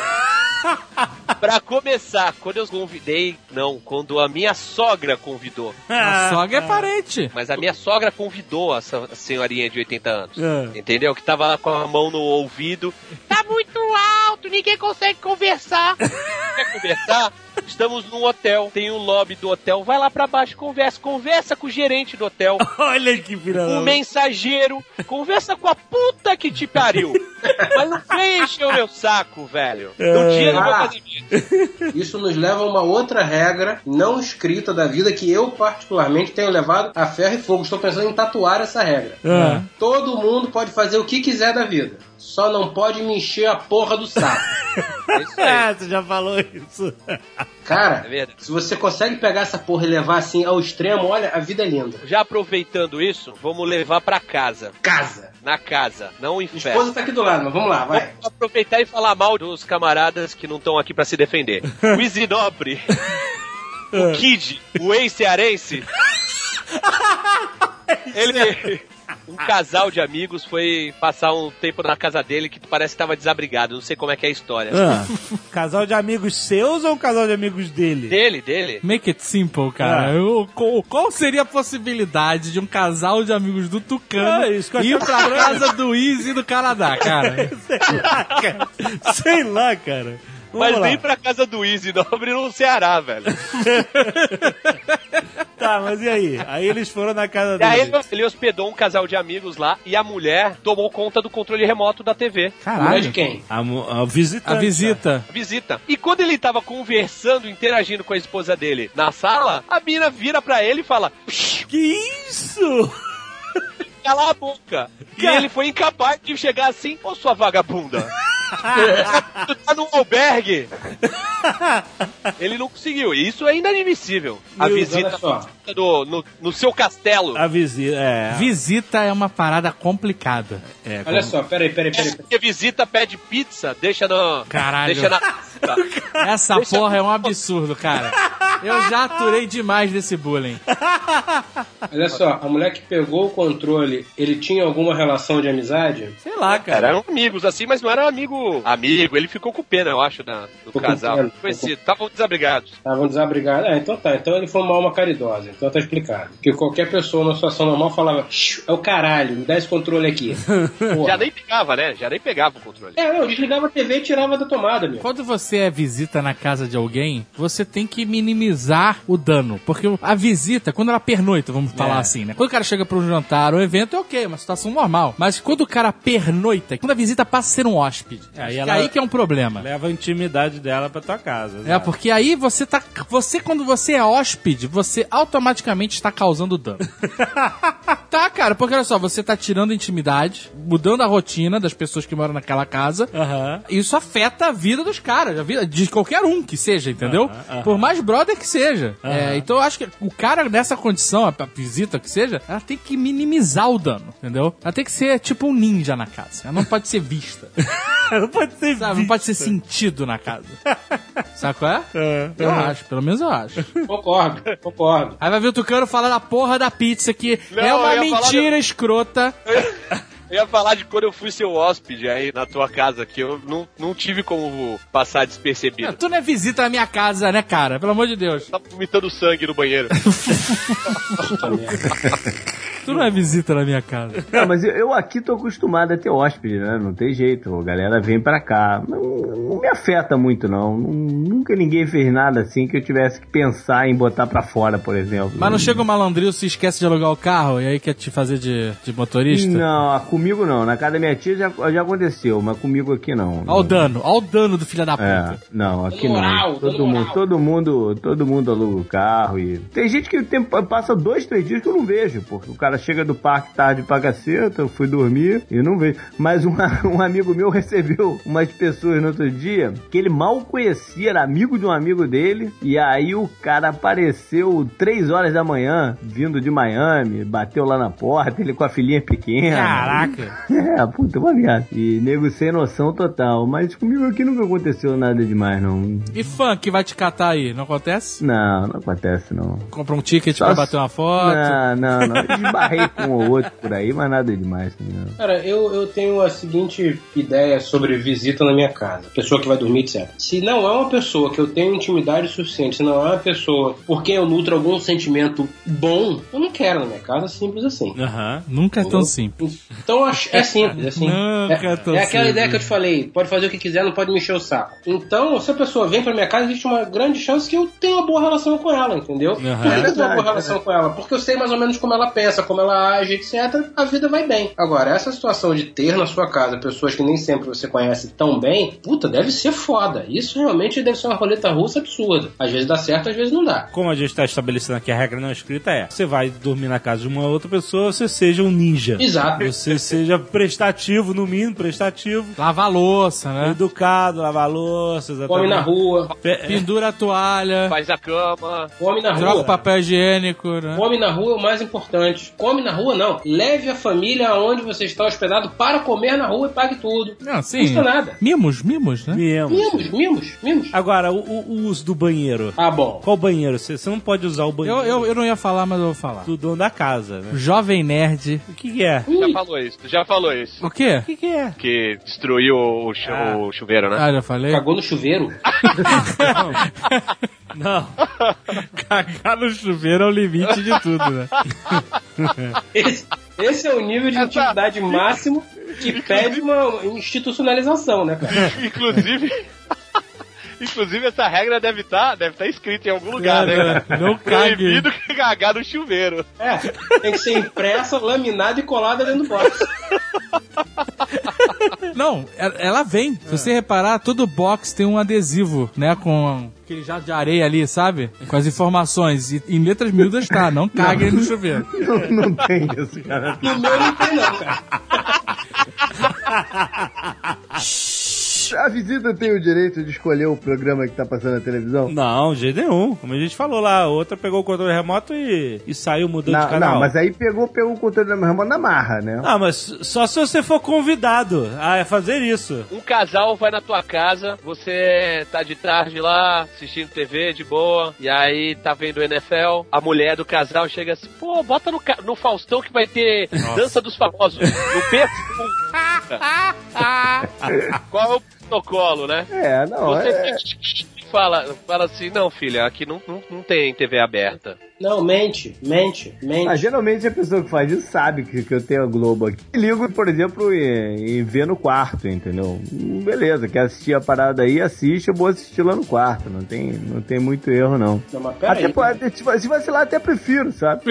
Pra começar, quando eu convidei, não, quando a minha sogra convidou. A sogra é parente. Mas a minha sogra convidou essa senhorinha de 80 anos. É. Entendeu? Que tava lá com a mão no ouvido. Tá muito alto, ninguém consegue conversar. Quer conversar? Estamos num hotel, tem um lobby do hotel. Vai lá pra baixo, conversa. Conversa com o gerente do hotel. Olha que filha o mensageiro, conversa com a puta que te pariu. Mas não vem encher o meu saco, velho. No dia do meu Ah. casamento. Isso nos leva a uma outra regra não escrita da vida que eu, particularmente, tenho levado a ferro e fogo. Estou pensando em tatuar essa regra. Ah. Todo mundo pode fazer o que quiser da vida. Só não pode me encher a porra do saco. É isso aí. Ah, você já falou isso. Cara, É se você consegue pegar essa porra e levar assim ao extremo, olha, a vida é linda. Já aproveitando isso, vamos levar pra casa. Casa. Na casa, não em festa. esposa tá aqui do lado, mas vamos lá, vai. Vamos aproveitar e falar mal dos camaradas que não estão aqui pra se defender. O Isinobre, o Kid, o ex-cearense. Ele. Um casal de amigos foi passar um tempo na casa dele que parece que tava desabrigado. Não sei como é que é a história. Ah. casal de amigos seus ou um casal de amigos dele? Dele, dele. Make it simple, cara. Ah. Eu- qual, qual seria a possibilidade de um casal de amigos do Tucano Ah, ir pra casa do Easy do Canadá, cara? Sei lá, cara. Sei lá, cara. Mas lá. nem pra casa do Isinobre no Ceará, velho. Tá, mas e aí? Aí eles foram na casa E aí dele. ele, ele hospedou um casal de amigos lá e a mulher tomou conta do controle remoto da TV. Mulher de quem? A, a visitante. A visita. visita. E quando ele tava conversando, interagindo com a esposa dele na sala, a mina vira pra ele e fala: "Psh, Que isso? cala a boca. E ele foi incapaz de chegar assim, ô sua vagabunda. tu tá no albergue. ele não conseguiu. E isso é inadmissível. A Meu, visita do, no, no seu castelo. A visita, é. Visita é uma parada complicada. é Olha como- só, peraí, peraí, peraí. peraí. Porque visita pede pizza, deixa no. Caralho. Deixa na. Essa Deixa- porra é um absurdo, cara. Eu já aturei demais desse bullying. Olha só, a mulher que pegou o controle, ele tinha alguma relação de amizade? Sei lá, cara. Eram amigos assim, mas não era amigo. Amigo, ele ficou com pena, eu acho, da, do casal. Conhecido, estavam desabrigados. Estavam desabrigados. Ah, então tá. Então ele foi uma alma caridosa. Então tá explicado. Porque qualquer pessoa numa situação normal falava: "Shh, é o caralho, me dá esse controle aqui. Porra. Já nem pegava, né? Já nem pegava o controle. É, não, desligava a TV e tirava da tomada, meu. Quando você é visita na casa de alguém, você tem que minimizar o dano. Porque a visita, quando ela pernoita, vamos falar assim, né? Quando o cara chega pra um jantar ou evento, é ok, é uma situação normal. Mas quando o cara pernoita, quando a visita passa a ser um hóspede, que ela- aí que é um problema. Leva a intimidade dela pra tua casa. É, porque aí você tá. Você, quando você é hóspede, você automaticamente está causando dano. tá, cara, porque olha só, você tá tirando intimidade, mudando a rotina das pessoas que moram naquela casa. Aham. Isso afeta a vida dos caras, a vida de qualquer um que seja, entendeu? Aham, aham. Por mais brother que seja. É, então eu acho que o cara nessa condição, a, visita que seja, ela tem que minimizar o dano, entendeu? Ela tem que ser tipo um ninja na casa. Ela não pode ser vista. Não pode ser Sabe? Não pode ser sentido na casa. Sabe qual é? É. Eu acho, pelo menos eu acho. Concordo, concordo. Aí vai ver o Tucano falar da porra da pizza que Não, é uma mentira escrota. Eu ia falar de quando eu fui seu hóspede aí na tua casa, que eu não, não tive como passar despercebido. Tu não é visita na minha casa, né, cara? Pelo amor de Deus. Tava vomitando sangue no banheiro. Tu não é visita na minha casa. Não, mas eu, eu aqui tô acostumado a ter hóspede, né? Não tem jeito. A galera vem pra cá. Não, não me afeta muito, não. Nun- Nunca ninguém fez nada assim que eu tivesse que pensar em botar pra fora, por exemplo. Mas não chega o malandril se esquece de alugar o carro e aí quer te fazer de, de motorista? Não, ah, comigo não. Na casa da minha tia já, já aconteceu, mas comigo aqui não. Olha o dano, olha o dano do filho da É, puta. não, aqui Dando moral, não. Todo mundo, todo mundo, todo mundo aluga o carro e tem gente que tem, passa dois, três dias que eu não vejo, porque o cara chega do parque tarde pra caceta, eu fui dormir e não vejo. Mas um, um amigo meu recebeu umas pessoas no outro dia que ele mal conhecia, era amigo de um amigo dele, e aí o cara apareceu três horas da manhã, vindo de Miami, bateu lá na porta, ele com a filhinha pequena. Caraca. É, puta, uma viagem. E nego sem noção total. Mas comigo aqui nunca aconteceu nada demais, não. E fã que vai te catar aí, não acontece? Não, não acontece, não. Compra um ticket Só pra bater uma foto. Não, não, não. Eu Esbarrei com um ou outro por aí, mas nada demais. Não. Cara, eu, eu tenho a seguinte ideia sobre visita na minha casa. Pessoa que vai dormir, etc. Se não é uma pessoa que eu tenho intimidade suficiente, se não é uma pessoa por quem eu nutro algum sentimento bom, eu não quero na minha casa, simples assim. Aham. Nunca é tão simples. Então é simples, assim. Nunca é, tão é aquela simples. ideia que eu te falei, pode fazer o que quiser, não pode me encher o saco. Então, se a pessoa vem pra minha casa, existe uma grande chance que eu tenha uma boa relação com ela, entendeu? Aham. Se eu tenho uma Verdade, boa relação com ela, porque eu sei mais ou menos como ela pensa, como ela age, etc. A vida vai bem. Agora, essa situação de ter na sua casa pessoas que nem sempre você conhece tão bem, puta, deve ser foda. Isso realmente deve ser uma roleta russa absurda. Às vezes dá certo, às vezes não dá. Como a gente está estabelecendo aqui a regra não escrita é: você vai dormir na casa de uma outra pessoa, você seja um ninja. Exato. Você seja prestativo, no mínimo, prestativo. Lavar a louça, né? Educado, lavar louça, exatamente. Come na rua, Pe- Pendura a toalha, Faz a cama. come na joga o rua. papel higiênico, né? Come na rua é o mais importante. Come na rua não. Leve a família aonde você está hospedado para comer na rua e pague tudo. Não, Não sim. custa nada. Mimos, mimos, né? Mesmo. Mimos, mimos, mimos. Agora, o, o- uso do banheiro. Ah, bom. Qual banheiro? Você, você não pode usar o banheiro Eu, eu, eu não ia falar, mas eu vou falar. do dono da casa, né? Jovem Nerd. O que, que é? Já falou isso, já falou isso. O quê? O que, que é? Que destruiu o, chu- Ah. o chuveiro, né? Ah, já falei? Cagou no chuveiro? Não. Cagar no chuveiro é o limite de tudo, né? Esse, esse é o nível de intimidade máximo que pede uma institucionalização, né, cara? Inclusive. Inclusive, essa regra deve estar deve tá escrita em algum lugar, né? É, não cague. Proibido cagar no chuveiro. É, tem que ser impressa, laminada e colada dentro do box. Não, ela ela vem. Se você reparar, todo box tem um adesivo, né? Com aquele jato de areia ali, sabe? Com as informações. E em letras miúdas tá, não cague no chuveiro. Não, não tem isso, cara. No meu não tem não, cara. A visita tem o direito de escolher o programa que tá passando na televisão? Não, de jeito nenhum. Como a gente falou lá, a outra pegou o controle remoto e, e saiu mudando de Não, canal. não, mas aí pegou, pegou o controle remoto na marra, né? Ah, mas só se você for convidado a fazer isso. Um casal vai na tua casa, você tá de tarde lá, assistindo TV de boa, e aí tá vendo o NFL, a mulher do casal chega assim, pô, bota no, no Faustão que vai ter dança dos famosos. No berço. Qual é o protocolo, né? É, não, Você é, fala, fala assim, não, filha, aqui não, não, não tem TV aberta. Não, mente, mente, mente. Ah, geralmente a pessoa que faz isso sabe que, que eu tenho a Globo aqui. Ligo, por exemplo, e, e vê no quarto, entendeu? Hum, Beleza, quer assistir a parada aí, assiste, eu vou assistir lá no quarto. Não tem, não tem muito erro, não. Não, mas pera Até aí, pode, se va- se vacilar, até prefiro, sabe?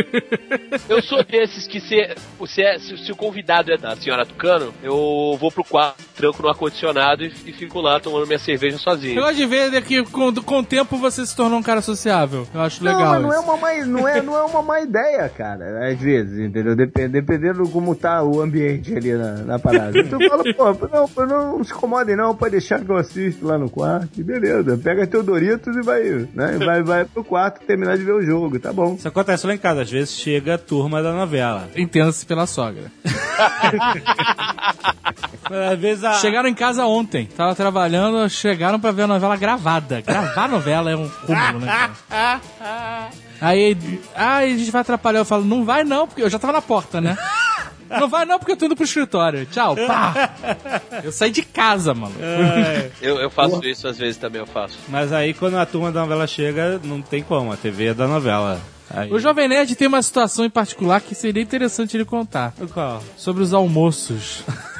Eu sou desses que se, se, é- se, se o convidado é da senhora Tucano, eu vou pro quarto, tranco no ar-condicionado e, e fico lá tomando minha cerveja Eu sozinho. gosto de ver que com, com o tempo você se tornou um cara sociável. Eu acho Não, legal mas não é uma má, não é, não é uma má ideia, cara. Às vezes, entendeu? Dep- dependendo como tá o ambiente ali na, na parada. Então eu falo, pô, não, pô, não se incomodem não, pode deixar que eu assisto lá no quarto. E beleza, pega teu Doritos e vai, né? Vai, vai pro quarto terminar de ver o jogo, tá bom. Isso acontece lá em casa. Às vezes chega a turma da novela. Entenda-se pela sogra. Mas Às vezes a... Chegaram em casa ontem. Tava trabalhando, chegaram pra ver a novela gravada. Gravar novela é um cúmulo, né? cara? Aí, ai, a gente vai atrapalhar. Eu falo, não vai não, porque eu já tava na porta, né? Não vai não, porque eu tô indo pro escritório. Tchau, pá. Eu saí de casa, mano. É, Eu, eu faço isso às vezes também, eu faço. mas aí quando a turma da novela chega, não tem como. A TV é da novela. Aí... O Jovem Nerd tem uma situação em particular que seria interessante ele contar. Qual? Sobre os almoços.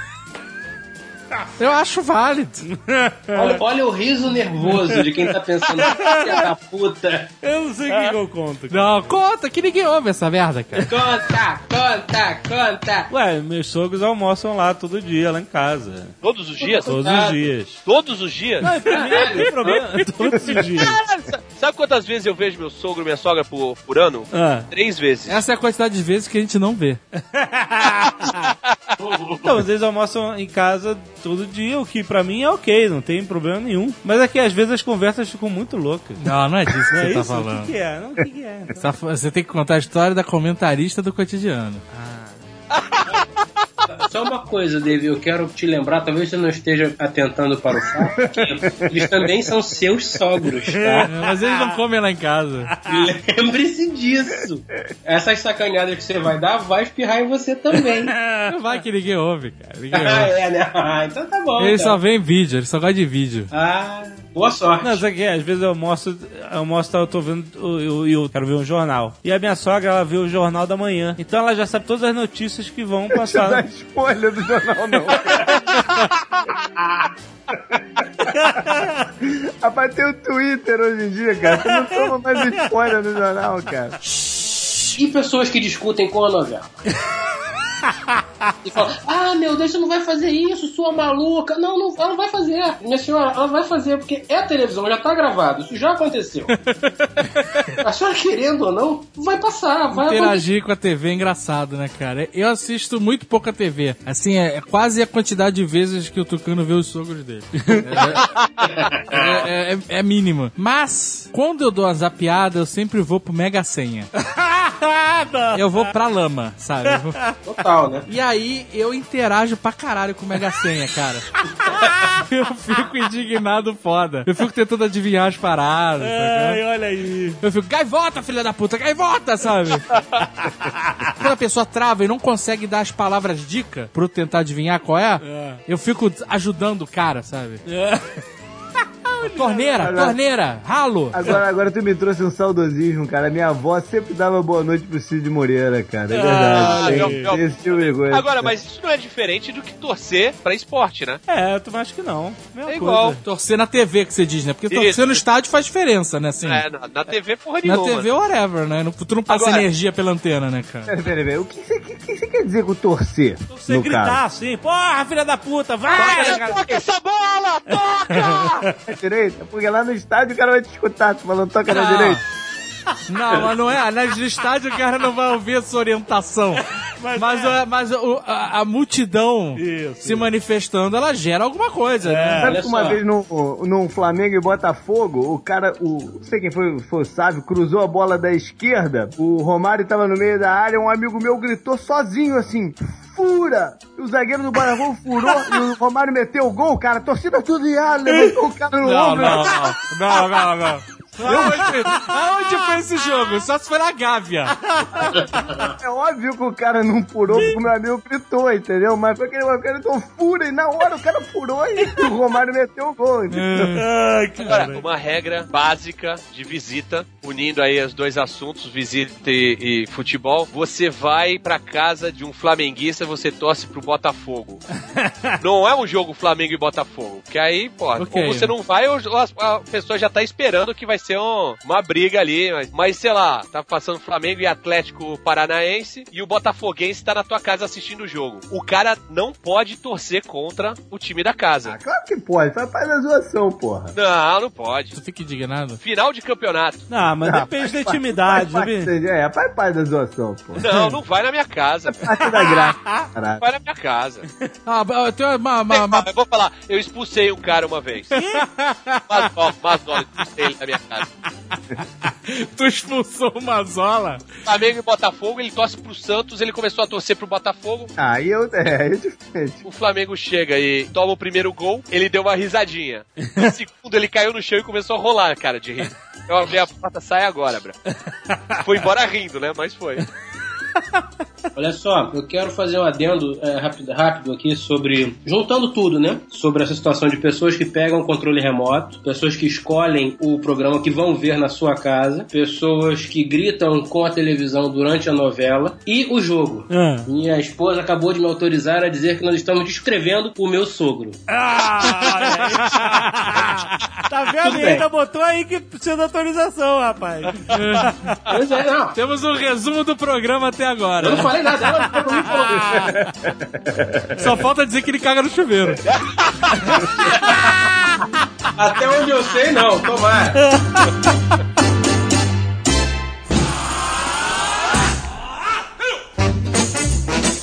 Eu acho válido. Olha, olha o riso nervoso de quem tá pensando, filha da puta. Eu não sei o que, eu conto. Não, conta que ninguém ouve essa merda, cara. Conta, conta, conta. Ué, meus sogros almoçam lá todo dia, lá em casa. Todos os dias? Todos os dias. Todos os dias? Não, pra mim não tem problema. Todos os dias. Sabe quantas vezes eu vejo meu sogro e minha sogra por, por ano? Ah. Três vezes. Essa é a quantidade de vezes que a gente não vê. Então, às vezes almoçam em casa todo dia, o que pra mim é ok, não tem problema nenhum. Mas é que às vezes as conversas ficam muito loucas. Não, não é disso que Não é você tá isso? O falando. que, que é? Não, o que, que é? Você tem que contar a história da comentarista do cotidiano. Só uma coisa, David, eu quero te lembrar, talvez você não esteja atentando para o fato, que eles também são seus sogros, tá? É, Mas eles não comem lá em casa. Lembre-se disso. Essas sacaneadas que você vai dar, vai espirrar em você também. Não vai que ninguém ouve, cara. Ninguém Ah, ouve. é, né? Ah, então tá bom. Ele então. só vê em vídeo, ele só gosta de vídeo. Ah, boa sorte. Não, sabe que é? Às vezes eu almoço, eu almoço, eu tô vendo, eu, eu, eu quero ver um jornal. E a minha sogra, ela vê o jornal da manhã. Então ela já sabe todas as notícias que vão Você dá passar. spoiler do jornal, não. Rapaz, tem o Twitter hoje em dia, cara. Você não toma mais spoiler no jornal, cara. E pessoas que discutem com a novela? E falam, ah, meu Deus, você não vai fazer isso, sua maluca. Não, não, ela não vai fazer. Minha senhora, ela vai fazer, porque é a televisão, já tá gravado, isso já aconteceu. a senhora querendo ou não, vai passar, vai acontecer. Interagir com a TV é engraçado, né, cara? Eu assisto muito pouco a TV. Assim, é, é quase a quantidade de vezes que o Tucano vê os sogros dele. É, é, é, é mínimo. Mas, quando eu dou uma zapiada, eu sempre vou pro Mega Senha. Eu vou pra lama, sabe? Eu né? E aí eu interajo pra caralho com o Mega Senha, cara. Eu fico indignado foda. Eu fico tentando adivinhar as paradas. Ai, sacou? olha aí. Eu fico, gaivota, filha da puta, gaivota, sabe? Quando a pessoa trava e não consegue dar as palavras dica pra eu tentar adivinhar qual é, eu fico ajudando o cara, sabe? Torneira, torneira, ralo. Agora, agora tu me trouxe um saudosismo, cara. Minha avó sempre dava boa noite pro Cid Moreira, cara. É verdade. não, não. tem esse tipo de coisa. Agora, mas isso não é diferente do que torcer pra esporte, né? É, também acho que não. Mesma É igual. coisa. Torcer na TV que você diz, né? Porque Isso. torcer no estádio faz diferença, né? Assim, É, na, na TV porra na nenhuma. TV, whatever, né? Não- Tu não passa Agora- energia pela antena, né, cara? Peraí, peraí, peraí. O que você que, que quer dizer com torcer? Você no gritar caso? assim, porra, filha da puta, vai! cara. Toca essa bola! Toca! Direita? Porque lá no estádio o cara vai te escutar. Tu falando toca na direita. Não, mas não é. Nas no estádio o cara não vai ouvir essa orientação. Mas, a, mas o- a, a multidão Isso. se manifestando, ela gera alguma coisa, né? Sabe olha que uma só. vez no, no Flamengo e Botafogo, o cara, o, não sei quem foi, foi o Sávio, cruzou a bola da esquerda, o Romário tava no meio da área, um amigo meu gritou sozinho assim, fura! E o zagueiro do Botafogo furou e o Romário meteu o gol, cara, a torcida tudo ia, levantou o cara no Não, ombro. não, não. Não, não, não. Aonde, aonde foi esse jogo? Só se for na Gávea. É óbvio que o cara não furou porque o meu amigo gritou, entendeu? Mas foi aquele o cara então fura e na hora o cara furou e o Romário meteu o gol, entendeu? Ai, cara. Uma regra básica de visita, unindo aí os dois assuntos, visita e, e futebol, você vai pra casa de um flamenguista, você torce pro Botafogo. não é um jogo Flamengo e Botafogo, que aí, pô, Ok. ou você não vai ou a, a pessoa já tá esperando que vai ser um- uma briga ali, mas, mas sei lá, tá passando Flamengo e Atlético Paranaense e o Botafoguense tá na tua casa assistindo o jogo. O cara não pode torcer contra o time da casa. Ah, claro que pode, faz parte da zoação, porra. Não, não pode. Tu fica indignado? Final de campeonato. Não, mas Ah, depende da intimidade, sabe? É, faz parte da zoação, pô. Não, não vai na minha casa. Parte da graça. Vai na minha casa. Ah, eu tenho uma, uma, uma- Eu vou falar, eu expulsei um cara uma vez. Mas, ó, mas, ó, eu expulsei ele da minha casa. Tu expulsou o Mazola? Flamengo e Botafogo, ele torce pro Santos, ele começou a torcer pro Botafogo. Aí eu. É, é diferente. O Flamengo chega e toma o primeiro gol, ele deu uma risadinha. No segundo, ele caiu no chão e começou a rolar, cara, de rir. Eu abri a porta, sai agora, bro. Foi embora rindo, né? Mas foi. Olha só, eu quero fazer um adendo é, rápido, rápido aqui sobre. Juntando tudo, né? Sobre essa situação de pessoas que pegam o controle remoto, pessoas que escolhem o programa que vão ver na sua casa, pessoas que gritam com a televisão durante a novela e o jogo. Ah. Minha esposa acabou de me autorizar a dizer que nós estamos descrevendo o meu sogro. Ah, tá vendo? E bem. ainda botou aí que precisa de autorização, rapaz. Pois é, não. Temos um resumo do programa até até agora. Eu não falei nada, ela Só falta dizer que ele caga no chuveiro. Até onde eu sei, não. Então Tomara.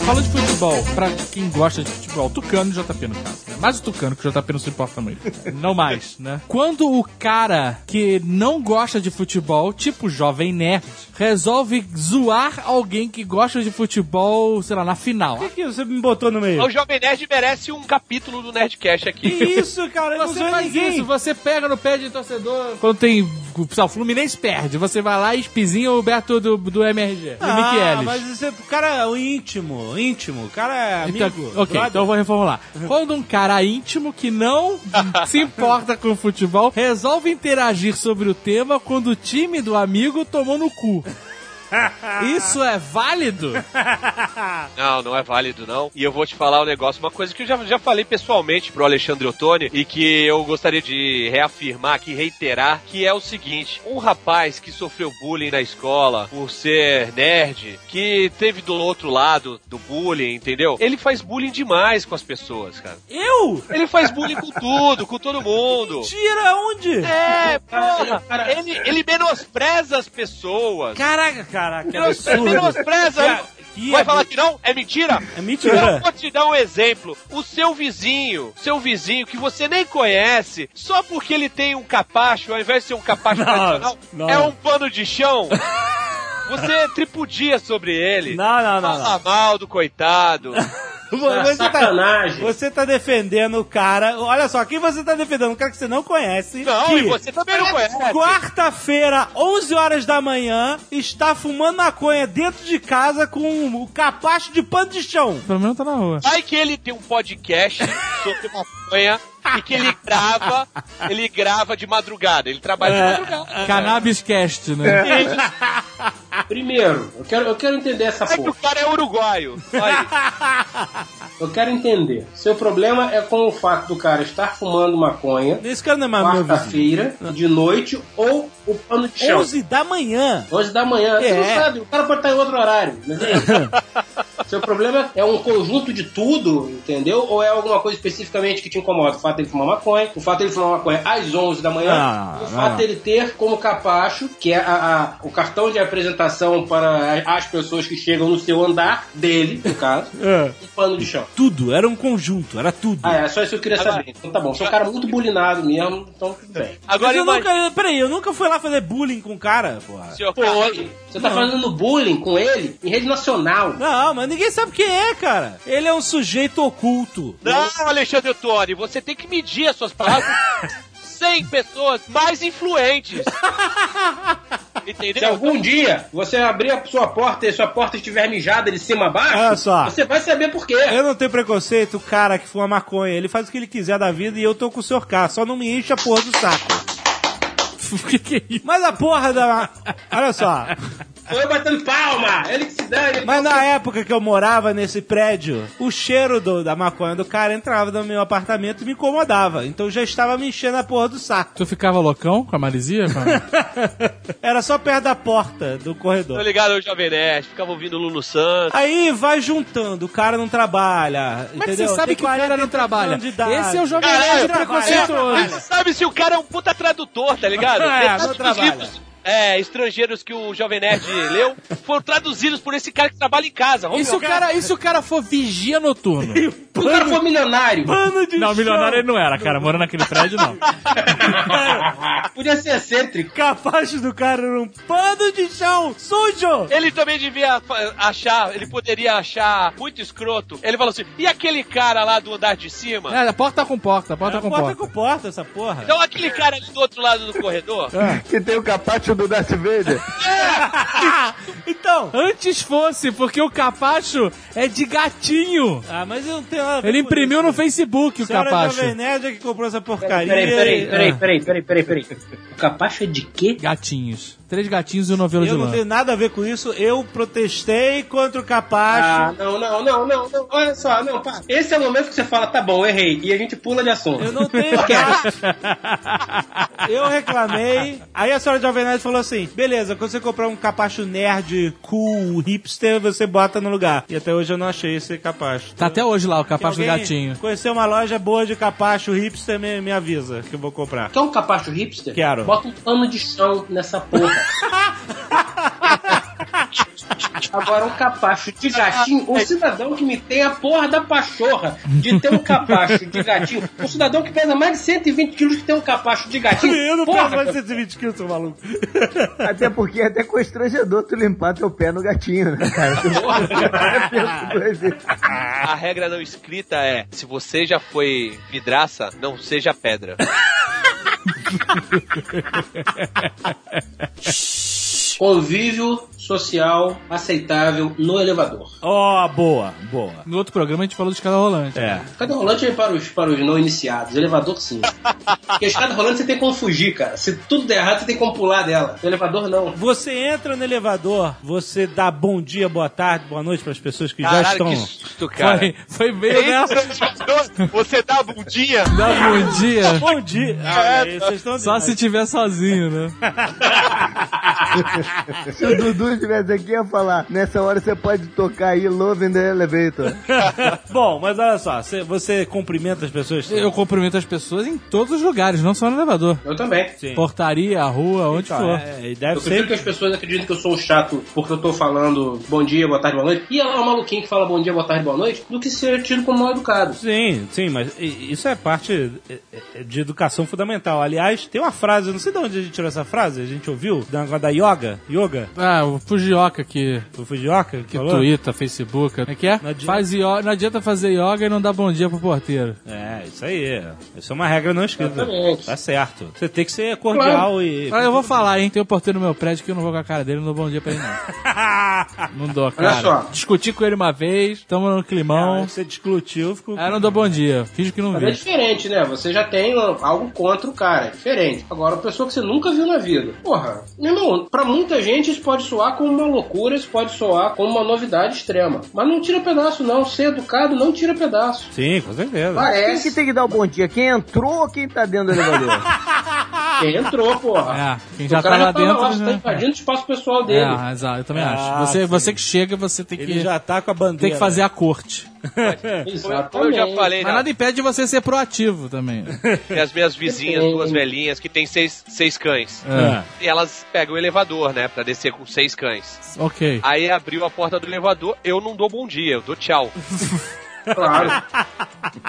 Fala de futebol, pra quem gosta de futebol, Tucano e JP no caso, né? Mais o Tucano, que o JP não se importa muito. não mais, né? Quando o cara que não gosta de futebol, tipo jovem nerd, resolve zoar alguém que gosta de futebol, sei lá, na final. Por que, que você me botou no meio? O Jovem Nerd merece um capítulo do Nerdcast Que aqui. isso, cara? Não Você sou faz ninguém. isso, você pega no pé de torcedor. Quando tem. sei O Fluminense perde, você vai lá e espizinha o Beto do, do MRG, Ah, Michelis. mas esse, o cara é o íntimo, íntimo. O cara é amigo. Então, ok, brother. então eu vou reformular. Quando um cara íntimo que não se importa com futebol resolve interagir sobre o tema quando o time do amigo tomou no cu. Isso é válido? Não, não é válido, não. E eu vou te falar um negócio, uma coisa que eu já, já falei pessoalmente pro Alexandre Ottoni e que eu gostaria de reafirmar aqui, reiterar, que é o seguinte: um rapaz que sofreu bullying na escola por ser nerd, que teve do outro lado do bullying, entendeu? Ele faz bullying demais com as pessoas, cara. Eu? Ele faz bullying com tudo, com todo mundo. Tira onde? É, porra, ele, ele menospreza as pessoas. Caraca, caraca, absurdo. Menospreza. Que Vai ab- falar que não? É mentira? É Eu mentira. vou te dar um exemplo. O seu vizinho, seu vizinho que você nem conhece, só porque ele tem um capacho, ao invés de ser um capacho tradicional, não. é um pano de chão. Você tripudia sobre ele. Não, não, não, Fala mal do coitado. Você tá, Sacanagem. você tá defendendo o cara. Olha só, quem você tá defendendo? Um cara que você não conhece. Não, que e você também não conhece. Quarta-feira, 11 horas da manhã, está fumando maconha dentro de casa com o capacho de pano de chão. Pelo menos tá na rua. Vai que ele tem um podcast sobre maconha e que ele grava, ele grava de madrugada. Ele trabalha É. de madrugada. Cannabis Cast, né? Primeiro, eu quero, eu quero entender essa É que o porra. cara é uruguaio. Aí. Eu quero entender. Seu problema é com o fato do cara estar fumando maconha Esse cara não é vizinho. quarta-feira, de noite, ou o pano de chão. 11 da manhã. 11 da manhã. Você não É. sabe, o cara pode estar em outro horário. entendeu? Seu problema é um conjunto de tudo, entendeu? Ou é alguma coisa especificamente que te incomoda? O fato dele fumar maconha, o fato dele fumar maconha às 11 da manhã, Não, o fato dele ter como capacho, que é a- a- o cartão de apresentação para as pessoas que chegam no seu andar, dele, no caso, É. um pano de chão. Tudo, era um conjunto, era tudo. Ah, é, só isso que eu queria Agora- saber. Então tá bom, sou um cara muito bulinado mesmo, então tudo bem. Agora Mas eu imagina- nunca. Peraí, eu nunca fui lá fazer bullying com o cara, porra. Senhor Foi. Você tá fazendo bullying com ele em rede nacional. Não, mas ninguém sabe quem é, cara. Ele é um sujeito oculto. Não, Alexandre Ottoni, você tem que medir as suas palavras. 100 pessoas mais influentes. Se Entendeu? algum dia você abrir a sua porta e sua porta estiver mijada de cima a baixo, Olha só. você vai saber por quê. Eu não tenho preconceito, o cara que fuma maconha, ele faz o que ele quiser da vida e eu tô com o senhor K, só não me enche a porra do saco. O que, que é isso? Mas a porra da. Olha só. Tô eu batendo palma, ele que se dane. ele- Mas na época que eu morava nesse prédio, o cheiro do- da maconha do cara entrava no meu apartamento e me incomodava. Então eu já estava me enchendo a porra do saco. Tu ficava loucão com a marisia? cara? Era só perto da porta do Tô corredor. ligado ao Jovem Nerd, ficava ouvindo Lulu Santos. Aí vai juntando, o cara não trabalha. É que entendeu? você sabe Tem que o cara 40 não trabalha? Esse é o jovem nerd preconceituoso. Você sabe se o cara é um puta tradutor, tá ligado? É, não trabalha. livros é, estrangeiros que o Jovem Nerd leu foram traduzidos por esse cara que trabalha em casa. E se, o cara, e se o cara for vigia noturno? Se o cara for milionário, Pano de Não, chão. milionário ele não era, cara. Morando naquele prédio, não. podia ser excêntrico. Capaz do cara era um pano de chão sujo. Ele também devia achar, ele poderia achar muito escroto. Ele falou assim: e aquele cara lá do andar de cima? É, a porta com porta, a porta É com porta porta. com porta, essa porra. Então aquele cara ali do outro lado do corredor? Que tem o capacho do Darth Vader. então. Antes fosse, porque o capacho é de gatinho. Ah, mas eu não tenho nada a ver Ele com imprimiu isso. no Facebook o Senhora capacho. Jovem Nerd é que comprou essa porcaria. Peraí, peraí, peraí, Ah. peraí, peraí, peraí, peraí. O capacho é de quê? Gatinhos. Três gatinhos e um novelo de Eu não lã. tenho nada a ver com isso. Eu protestei contra o capacho. Ah, não, não, não, não, não. Olha só, não, pá. Esse é o momento que você fala, tá bom, errei. E a gente pula de assunto. Eu não tenho nada. Eu reclamei. Aí a senhora Jovem Nerd falou assim: beleza, quando você comprar um capacho nerd, cool, hipster, você bota no lugar. E até hoje eu não achei esse capacho. Tá até hoje lá o capacho do gatinho. Conhecer uma loja boa de capacho hipster, me, me avisa que eu vou comprar. Quer um capacho hipster? Quero. Bota um pano de chão nessa porra. Agora, um capacho de gatinho, um cidadão que me tem a porra da pachorra de ter um capacho de gatinho, um cidadão que pesa mais de 120 quilos que tem um capacho de gatinho. Eu não porra, peso mais 120 quilos, seu maluco. Até porque é até constrangedor tu limpar teu pé no gatinho, né, cara? A regra não escrita é: se você já foi vidraça, não seja pedra. Convívio social aceitável no elevador. Ó, boa, boa. No outro programa a gente falou de escada rolante. É. Escada rolante é para os, para os não iniciados. Elevador, sim. Porque a escada rolante você tem como fugir, cara. Se tudo der errado, você tem como pular dela. O elevador, não. Você entra no elevador, você dá bom dia, boa tarde, boa noite para as pessoas que já Caralho, estão. que susto, cara. Foi, foi bem nessa. Você dá a bundinha? Dá bom dia. Bom dia. Ah, aí estão Só se tiver sozinho, né? O Dudu estivesse aqui, ia falar: nessa hora você pode tocar aí Love in the Elevator. Bom, mas olha só, você, você cumprimenta as pessoas. Eu cumprimento as pessoas em todos os lugares, não só no elevador. Eu também. Sim. Portaria, rua, onde Então, for. é, e deve Eu prefiro ser. que as pessoas acreditem que eu sou um chato porque eu tô falando bom dia, boa tarde, boa noite. E ela é um maluquinho que fala bom dia, boa tarde, boa noite, do que ser tido como mal educado. Sim, sim, mas i- isso é parte é, é, de educação fundamental. Aliás, tem uma frase, eu não sei de onde a gente tirou essa frase, a gente ouviu, da, da yoga, yoga, Ah, o Fujioka que, do Fujioka, que que falou. twitta, Facebook. Como é que é? Não adianta. Faz yoga, não adianta fazer yoga e não dar bom dia pro porteiro. É, isso aí. Isso é uma regra não escrita. Exatamente. Tá certo. Você tem que ser cordial e. Ah, eu vou falar, hein? Tem um porteiro no meu prédio que eu não vou com a cara dele, não dou bom dia pra ele, não. Não dou, cara. só. Discuti com ele uma vez, tamo no Ah, climão. você discutiu, ficou. Eu não dou bom dia, finge que não Mas é diferente, né? Você já tem algo contra o cara, é diferente. Agora, uma pessoa que você nunca viu na vida. Porra, meu irmão, pra muita gente isso pode soar como uma loucura, isso pode soar como uma novidade extrema. Mas não tira pedaço, não. Ser educado não tira pedaço. Sim, com certeza. Quem que Parece tem que dar o bom dia? Quem entrou ou quem tá dentro do elevador? quem entrou, porra. É, quem já o cara tá lá já tava dentro, lá, já- tá invadindo o espaço pessoal dele. É, exato, eu também Ah, acho. Você, sim. você que chega, você tem Ele que, já tá com a bandeira. tem que fazer a corte. Exatamente. Como eu já falei, Mas né? nada impede de você ser proativo também. Tem as minhas vizinhas, duas velhinhas, que tem seis, seis cães. É. E elas pegam o elevador, né? Pra descer com seis cães. Ok. Aí abriu a porta do elevador, eu não dou bom dia, eu dou tchau. Claro.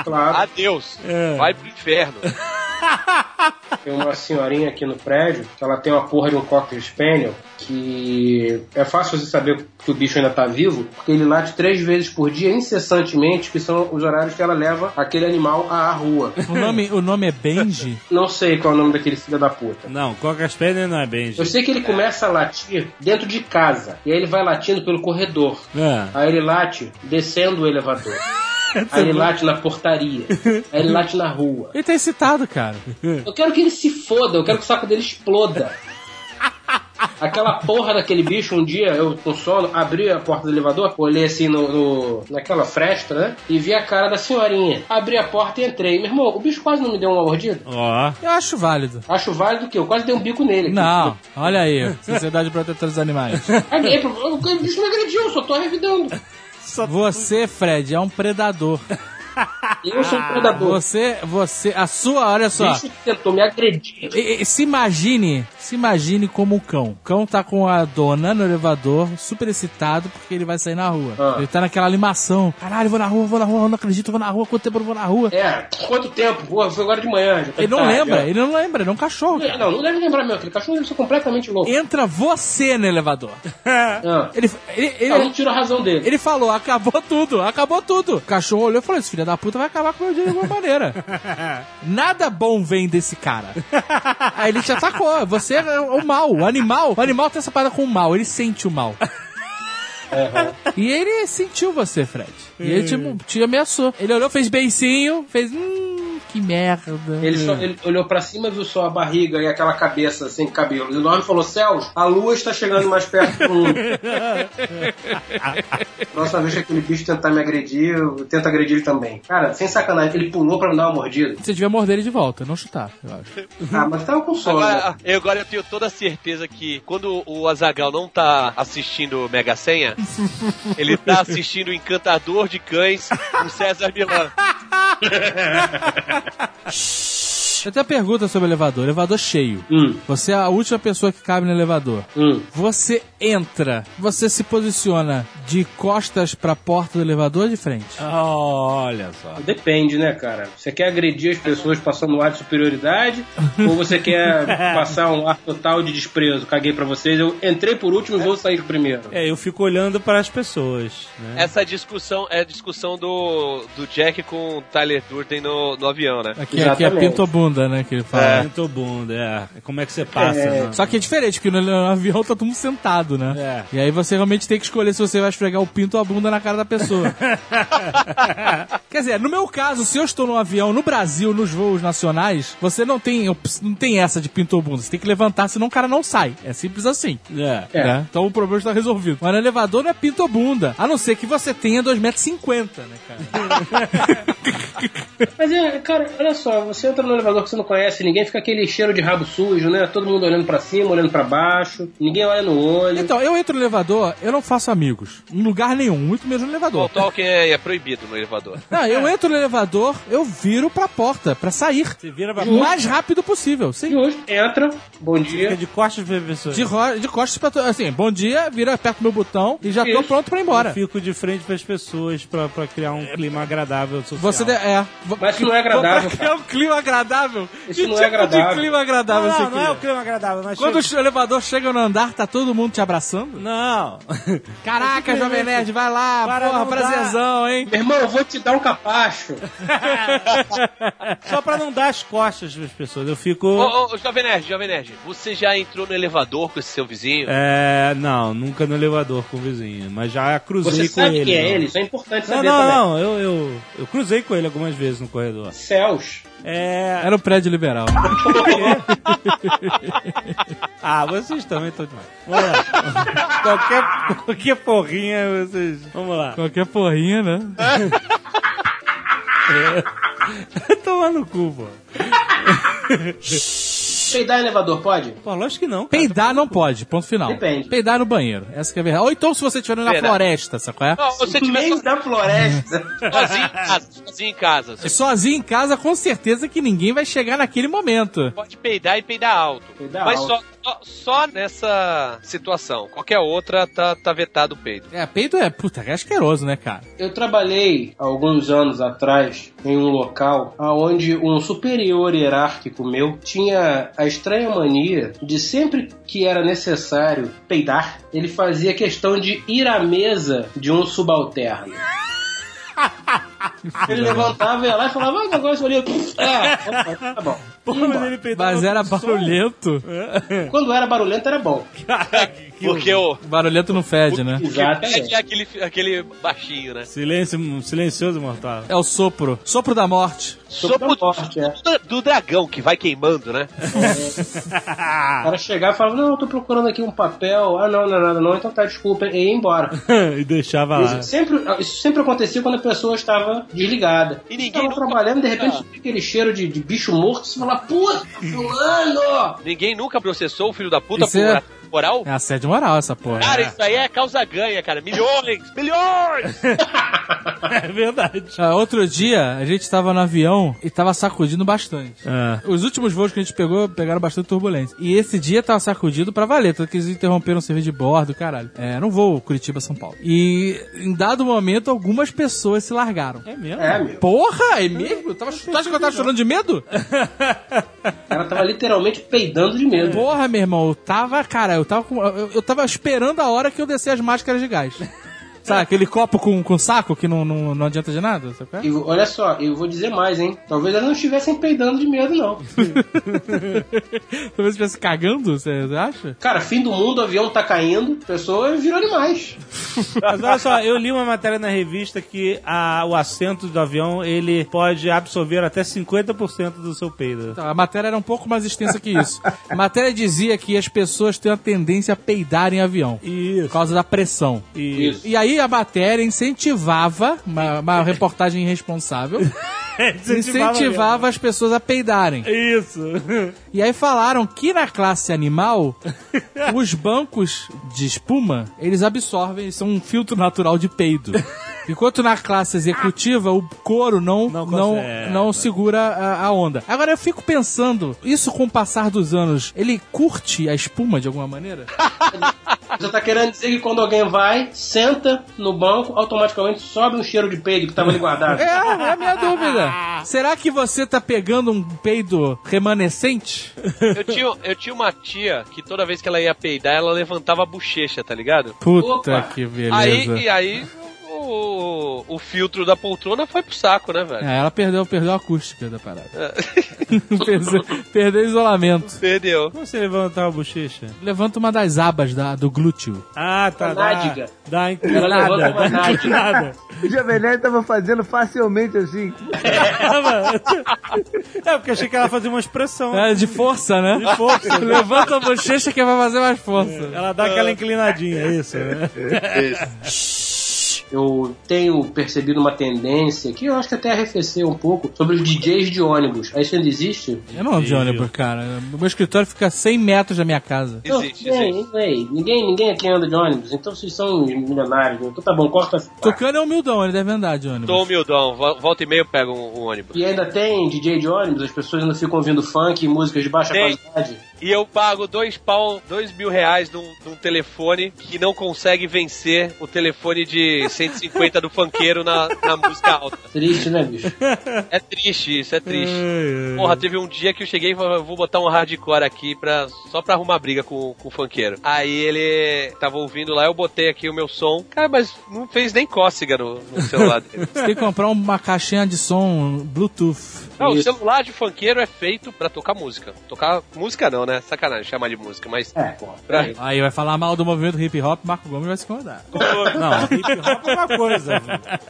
Claro. Adeus. Vai pro inferno. Tem uma senhorinha aqui no prédio que ela tem uma porra de um Cocker Spaniel que é fácil você saber que o bicho ainda tá vivo, porque ele late três vezes por dia incessantemente, que são os horários que ela leva aquele animal à rua. O nome, o nome é Benji? Não sei qual é o nome daquele filho da puta. Não, Coca Spaniel não é bem. Eu sei que ele começa a latir dentro de casa, e aí ele vai latindo pelo corredor. É. Aí ele late descendo o elevador. Aí ele late na portaria. Aí ele late na rua. Ele tá excitado, cara. Eu quero que ele se foda, eu quero que o saco dele exploda. Aquela porra daquele bicho, um dia eu com sono, abri a porta do elevador, olhei assim no, no- naquela fresta, né? E vi a cara da senhorinha. Abri a porta e entrei. Meu irmão, o bicho quase não me deu uma mordida. Ó. Eu acho válido. Acho válido que eu quase dei um bico nele. aqui. Não, olha aí. Sociedade Protetora dos Animais. Caguei, o bicho me agrediu, eu só tô revidando. Você, Fred, é um predador. Eu sou um predador. Você, você, a sua, olha O só. bicho tentou me agredir. E- e- Se imagine, se imagine como um cão. O cão tá com a dona no elevador, super excitado porque ele vai sair na rua. Ah. Ele tá naquela animação. Caralho, vou na rua, vou na rua, não acredito, vou na rua, quanto tempo eu não vou na rua? É, quanto tempo? Porra, foi agora de manhã. Ele não tarde, lembra, ó. ele não lembra, ele é um cachorro, cara. Não, não deve lembrar meu, aquele cachorro deve ser completamente louco. Entra você no elevador. Ah. Ele, ele, ele, Eu não tiro a razão dele. ele falou, acabou tudo, acabou tudo. O cachorro olhou e falou, esse filho da puta vai acabar com o meu dia de alguma maneira. Nada bom vem desse cara. Aí ele te atacou, você é o mal, o animal. O animal tem essa parada com o mal, ele sente o mal. E ele sentiu você, Fred. E ele te, te ameaçou. Ele olhou, fez beicinho, fez. Hum, que merda. Ele, só, ele olhou pra cima, viu só a barriga e aquela cabeça sem cabelo. E o nome falou: Céus, a lua está chegando mais perto do mundo. Próxima vez que aquele bicho tentar me agredir, eu tento agredir ele também. Cara, sem sacanagem, ele pulou pra me dar uma mordida. Você devia morder ele de volta, não chutar, eu acho. Ah, mas tava com sono. né? Agora, eu, agora eu tenho toda a certeza que quando o Azagal não tá assistindo Mega Senha, ele tá assistindo o Encantador de Cães com César Milan. Eu tenho uma pergunta sobre o elevador. Elevador cheio. Hum, Você é a última pessoa que cabe no elevador. hum. Você entra, você se posiciona de costas pra porta do elevador ou de frente? Olha só. Depende, né, cara? Você quer agredir as pessoas passando um ar de superioridade ou você quer passar um ar total de desprezo? Caguei pra vocês, eu entrei por último e vou sair primeiro. É, eu fico olhando para as pessoas, né? Essa discussão é a discussão do, do Jack com o Tyler Durden no, no avião, né? Aqui, aqui é pinto bunda, né? Que ele fala. É, bunda, é. Como é que você passa, É. né? Só que é diferente, porque no, no avião tá todo mundo sentado, né? É. E aí você realmente tem que escolher se você vai esfregar o pinto ou a bunda na cara da pessoa. Quer dizer, no meu caso, se eu estou no avião no Brasil, nos voos nacionais, você não tem, não tem essa de pinto ou bunda. Você tem que levantar, senão o cara não sai. É simples assim. É. É. né? Então o problema está resolvido. Mas no elevador não é pinto ou bunda. A não ser que você tenha 2,50m, né, cara? Mas é, cara, olha só, você entra no elevador que você não conhece ninguém, fica aquele cheiro de rabo sujo, né? Todo mundo olhando pra cima, olhando pra baixo, ninguém olha no olho. Então, eu entro no elevador, eu não faço amigos. Em lugar nenhum, muito mesmo no elevador. O talking é, é proibido no elevador. Não, eu entro no elevador, eu viro pra porta, pra sair. Você vira pra O mais rápido possível, sim. Justo, entra, bom Fica dia. de costas pra pessoas. De, ro- de costas pra... to- Assim, bom dia, vira, aperto meu botão e já tô Isso. pronto pra ir Eu embora. fico de frente pras pessoas pra, pra criar um clima agradável social. Você de- é. Mas isso não é agradável, cara. criar um clima agradável. Isso que não tipo é agradável. de clima agradável Não, você não, não é o clima agradável, mas Quando chega- o elevador chega no andar, tá todo mundo te abraçando? Não. Caraca, Jovem Nerd, vai lá, Para porra, não prazerzão, hein? Meu irmão, eu vou te dar um capacho. Só pra não dar as costas pras pessoas. Eu fico... Ô, ô, ô, Jovem Nerd, Jovem Nerd, você já entrou no elevador com esse seu vizinho? É, não, nunca no elevador com o vizinho, mas já cruzei Você com sabe ele. que é não. ele, isso é importante Não, saber não, também. não, eu, eu, eu cruzei com ele algumas vezes no corredor. Céus. É. Era o prédio liberal. Ah, vocês também estão demais. Vamos lá. qualquer, qualquer porrinha, vocês. Vamos lá. Qualquer porrinha, né? Tomar no cu, pô. Peidar em elevador, pode? Pô, lógico que não. Cara. Peidar não pode, ponto final. Depende. Peidar no banheiro, essa que é a verdade. Ou então se você estiver na Verdade. floresta, sacou? É? Não, se você No estiver meio da floresta. sozinho em casa, sozinho em casa, você Sozinho em casa, com certeza que ninguém vai chegar naquele momento. pode peidar e peidar alto. Peidar Mas alto. Só, só, só nessa situação. Qualquer outra tá, tá vetado o peido. É, peito é, puta, é asqueroso, né, cara? Eu trabalhei alguns anos atrás em um local onde um superior hierárquico meu tinha a estranha mania de sempre que era necessário peidar, ele fazia questão de ir à mesa de um subalterno. Ele levantava, ia lá e falava, ah, negócio ali. É, opa, tá bom. Pô, mas ele Mas era barulhento. Quando era barulhento era bom. Porque o. Barulhento não fede, né? Exatamente. É aquele, aquele baixinho, né? Silêncio, silencioso mortal. É o sopro. Sopro da morte. Sopro da morte, é. do, do dragão que vai queimando, né? O cara chegava e falava, não, eu tô procurando aqui um papel. Ah, não, não é nada não, então tá, desculpa. E ia embora. e deixava lá. Isso sempre, isso sempre acontecia quando a pessoa estava desligada. E ninguém Estava nunca- trabalhando, de repente, fica aquele cheiro de, de bicho morto, você fala, puta, fulano! Ninguém nunca processou o filho da puta Isso por é- assédio moral? É assédio moral essa porra. Cara, isso aí é causa ganha, cara. Milhões! Milhões! É verdade. Ah, outro dia, a gente tava no avião e tava sacudindo bastante. Ah. Os últimos voos que a gente pegou, pegaram bastante turbulência. E esse dia tava sacudido pra valer, tanto que eles interromperam o serviço de bordo, caralho. É, não voo Curitiba-São Paulo. E em dado momento, algumas pessoas se largaram. É mesmo? É, meu. Porra, é mesmo? Eu tava, tu acha que eu tava chorando de medo? O cara tava literalmente peidando de medo. Porra, meu irmão, eu tava, cara, eu tava com, eu, eu tava esperando a hora que eu descer as máscaras de gás. Sabe, aquele copo com, com saco que não, não, não adianta de nada, sabe? qual é? E olha só, eu vou dizer mais, hein? Talvez eles não estivessem peidando de medo, não. Talvez estivesse cagando, você acha? Cara, fim do mundo, o avião tá caindo, pessoas viram animais. Mas olha só, eu li uma matéria na revista que a- o assento do avião ele pode absorver até 50% do seu peido. Então, a matéria era um pouco mais extensa que isso. A matéria dizia que as pessoas têm a tendência a peidar em avião. Por Isso. causa da pressão. Isso. E aí a matéria incentivava, uma, uma reportagem irresponsável, incentivava as pessoas a peidarem. Isso. E aí falaram que na classe animal, os bancos de espuma, eles absorvem, eles são um filtro natural de peido. Enquanto na classe executiva o couro não, Não não, consegue. não, segura a, a onda. Agora eu fico pensando, isso com o passar dos anos, ele curte a espuma de alguma maneira? Você tá querendo dizer que quando alguém vai, senta no banco, automaticamente sobe um cheiro de peido que tava ali guardado. É, é a minha dúvida. Será que você tá pegando um peido remanescente? Eu tinha, eu tinha uma tia que toda vez que ela ia peidar, ela levantava a bochecha, tá ligado? Puta Opa. que beleza. Aí, e aí o, o filtro da poltrona foi pro saco, né, velho? É, ela perdeu, perdeu a acústica da parada. perdeu, perdeu o isolamento. Perdeu. Como você levantar a bochecha? Levanta uma das abas da, do glúteo. Ah, tá. A Dá, nádega. dá Ela inclinada. levanta uma Dá inclinada. O Jovem Nerd tava fazendo facilmente assim. É, porque achei que ela fazia uma expressão. É, de força, né? De força. Levanta a bochecha que vai fazer mais força. Ela dá aquela inclinadinha, é isso, né? Eu tenho percebido uma tendência que eu acho que até arrefeceu um pouco sobre os DJs de ônibus. Aí isso ainda existe? Eu não ando de ônibus, cara. O meu escritório fica a 100 metros da minha casa. Existe, não, existe. ninguém, ei, ninguém, ninguém aqui anda de ônibus, então vocês são milionários. né? Então tá bom, corta. Tocando é humildão, ele deve andar de ônibus. Tô humildão, vo- volta e meio eu pego um, um ônibus. E ainda tem DJ de ônibus, as pessoas ainda ficam ouvindo funk e músicas de baixa Tem. qualidade. E eu pago dois pau, dois mil reais num, num telefone que não consegue vencer o telefone de 150 do funkeiro na, na música alta. Triste, né, bicho? É triste isso, é triste. Porra, teve um dia que eu cheguei e falei, "Eu vou botar um hardcore aqui pra, só pra arrumar briga com, com o funkeiro. Aí ele tava ouvindo lá, eu botei aqui o meu som. Cara, mas não fez nem cócega no, no celular dele. Você tem que comprar uma caixinha de som Bluetooth. Não, o Isso. celular de funkeiro é feito pra tocar música. Tocar música não, né? Sacanagem chamar de música, mas. É, pô. Pra... Aí vai falar mal do movimento hip hop, Marco Gomes vai se incomodar. Não, hip hop uma coisa.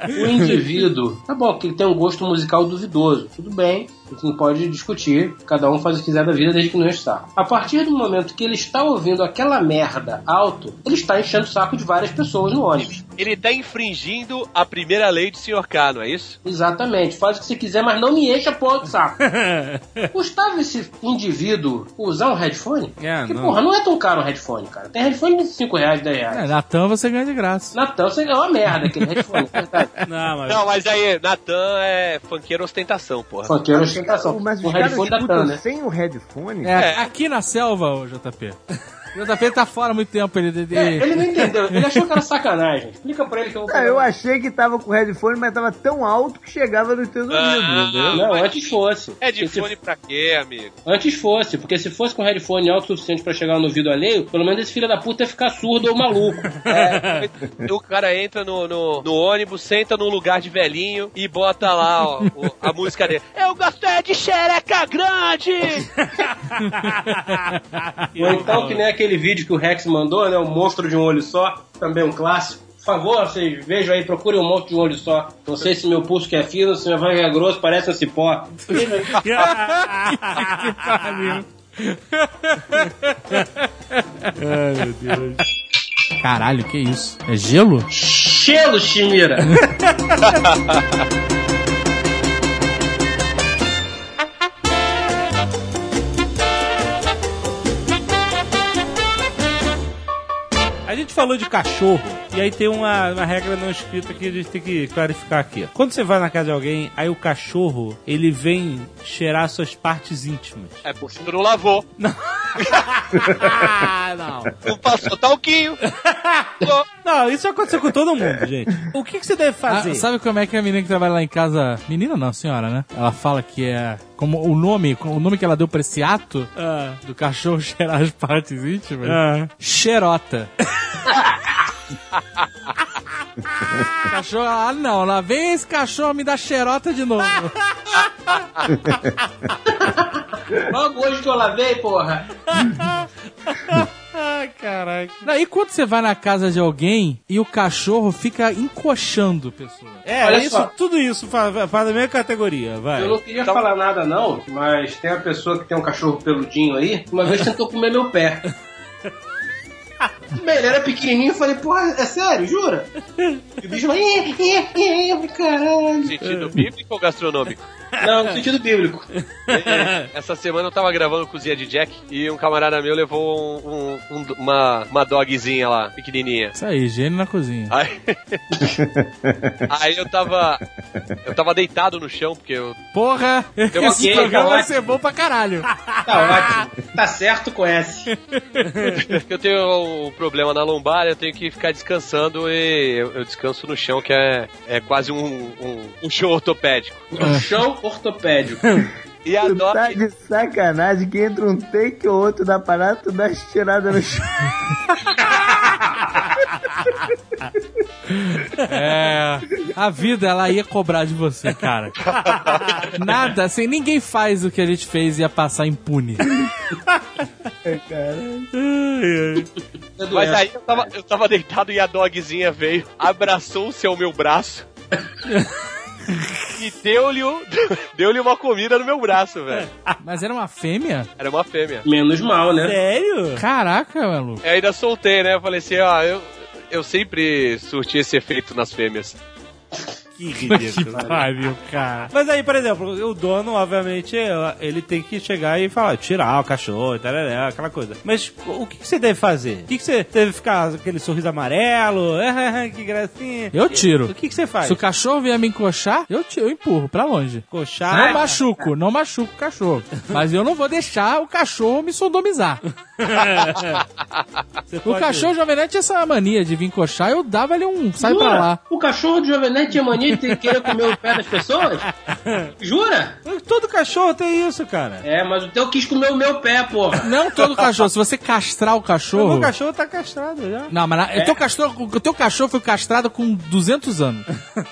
O indivíduo, tá bom, que ele tem um gosto musical duvidoso, tudo bem, a gente não pode discutir, cada um faz o que quiser da vida desde que não saco. A partir do momento que ele está ouvindo aquela merda alto, ele está enchendo o saco de várias pessoas no ônibus. Ele tá infringindo a primeira lei de Sr. K, não é isso? Exatamente, faz o que você quiser, mas não me enche a porra do saco. Custava esse indivíduo usar um headphone? É, Porque, não. porra, não é tão caro um headphone, cara. Tem headphone de 5 reais, 10 reais. É, na TAM você ganha de graça. Natal, você é uma merda aquele headphone, é verdade. Não, mas... Não, mas aí, Natan é funkeiro ostentação, porra. Funkeiro ostentação. Mas Um os caras headphone da escutam TAM, né? sem o headphone. É, aqui na selva, JP. O JP tá fora há muito tempo. Ele, ele- É, ele não entendeu, ele achou que era sacanagem. Explica pra ele que eu vou Ah, eu achei que tava com o headphone, mas tava tão alto que chegava nos teus ouvidos, entendeu? Não, antes fosse. É de Porque se- fone pra quê, amigo? Antes fosse, porque se fosse com headphone alto o suficiente pra chegar no ouvido alheio, pelo menos esse filho da puta ia ficar surdo ou maluco. É, o cara entra no, no, no ônibus, senta num lugar de velhinho e bota lá ó, o- a música dele. Eu gosto é de xereca grande! Ou então que nem aquele vídeo que o Rex mandou, né? O monstro de um olho só, também um clássico. Por favor, vocês vejam aí, procurem um monstro de um olho só. Não sei se meu pulso que é fino, se minha voz é grosso, parece um cipó. Que pariu. Ai, meu Deus. Caralho, que isso? É gelo? Gelo, Chimira! falou de cachorro, e aí tem uma, uma regra não escrita que a gente tem que clarificar aqui. Quando você vai na casa de alguém, aí o cachorro, ele vem cheirar suas partes íntimas. É porque tu não lavou. Ah, não. Não passou talquinho. Pô, Não, isso aconteceu com todo mundo, gente. O que, que você deve fazer? Ah, sabe como é que a menina que trabalha lá em casa. Menina não, senhora, né? Ela fala que é. Como o nome, o nome que ela deu pra esse ato Ah, do cachorro cheirar as partes íntimas. ah. Xerota. cachorro, ah não, lá vem esse cachorro me dá xerota de novo. Logo hoje que eu lavei, porra! Ai, caraca. Não, e quando você vai na casa de alguém e o cachorro fica encoxando a pessoa? É, Olha isso, só. tudo isso faz, faz da mesma categoria, vai. Eu não queria falar nada não, mas tem uma pessoa que tem um cachorro peludinho aí, uma vez tentou comer meu pé. Bem, ele era pequenininho, eu falei, porra, é sério, jura? E o bicho vai, caralho. Sentido bíblico ou gastronômico? Não, no sentido bíblico. Essa semana eu tava gravando Cozinha de Jack e um camarada meu levou um- um- um- uma, uma dogzinha lá, pequenininha. Isso aí, gênio na cozinha. Aí, aí eu tava. Eu tava deitado no chão, porque eu. Porra, esse programa vai ser bom pra caralho. Tá ótimo. Tá certo, conhece. Eu tenho um problema na lombar, eu tenho que ficar descansando e eu, eu descanso no chão, que é, é quase um, um, um chão ortopédico. Um chão ortopédico. E a Tu Doc. tá de sacanagem que entra um take ou outro da parada, tu dá as tiradas no chão. É, a vida ela ia cobrar de você, cara. Nada, assim, ninguém faz o que a gente fez e ia passar impune. Mas aí eu tava, eu tava deitado e a dogzinha veio, abraçou-se ao meu braço. e deu-lhe deu-lhe uma comida no meu braço, velho. Mas era uma fêmea? Era uma fêmea. Menos mal, né? Sério? Caraca, maluco. Eu ainda soltei, né? Eu falei assim, ó, eu, eu sempre surti esse efeito nas fêmeas. Que ridículo. Pariu, cara. Mas aí, por exemplo, o dono, obviamente, ele tem que chegar e falar, tirar o cachorro, tarará, aquela coisa. Mas o que, que você deve fazer? O que, que você deve ficar com aquele sorriso amarelo? que gracinha. Eu tiro. O que, que você faz? Se o cachorro vier me encoxar, eu, tiro, eu empurro pra longe. Coxar. Não machuco, não machuco o cachorro. Mas eu não vou deixar o cachorro me sodomizar. O cachorro Jovem tinha essa mania de vir coxar, eu dava ele um sai pra lá. O cachorro do Jovem tinha mania de ter- querer comer o pé das pessoas? Jura? Todo cachorro tem isso, cara. É, mas o teu quis comer o meu pé, porra. Não todo cachorro. Se você castrar o O cachorro. meu cachorro tá castrado já. Não, mas na- o, teu cachorro, o teu cachorro foi castrado com 200 anos.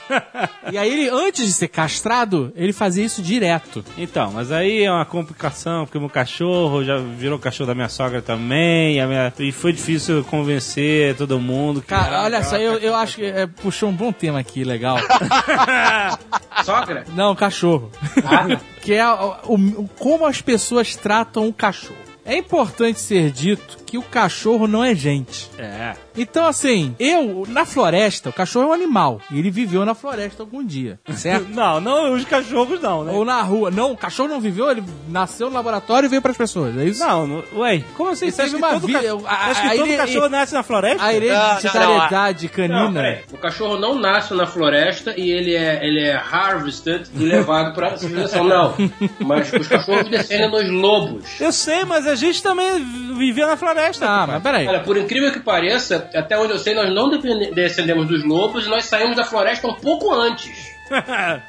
e aí ele, antes de ser castrado, ele fazia isso direto. Então, mas aí é uma complicação, porque o meu cachorro já virou cachorro da minha sogra também, e, a minha- e foi difícil convencer todo mundo. que- Cara, olha só, eu, eu acho que é, puxou um bom tema aqui, legal. Sogra? Não, cachorro. que é o, o- como as pessoas tratam o cachorro. É importante ser dito que o cachorro não é gente. É. Então, assim, eu, na floresta, o cachorro é um animal. E ele viveu na floresta algum dia, certo? Não, não os cachorros não, né? Ou na rua. Não, o cachorro não viveu, ele nasceu no laboratório e veio pras pessoas, é isso? Não, não, ué, como assim? Ele Você acha teve que uma todo, vida- ca... a- acha que a- todo ele- cachorro nasce na floresta? A hereditariedade Não, canina. peraí. O cachorro não nasce na floresta e ele é, ele é harvested e levado pra civilização. Não. Mas os cachorros descendem dos lobos. Eu sei, mas a gente também vivia na floresta. Ah, mas peraí. Olha, por incrível que pareça, até onde eu sei, nós não descendemos dos lobos e nós saímos da floresta um pouco antes.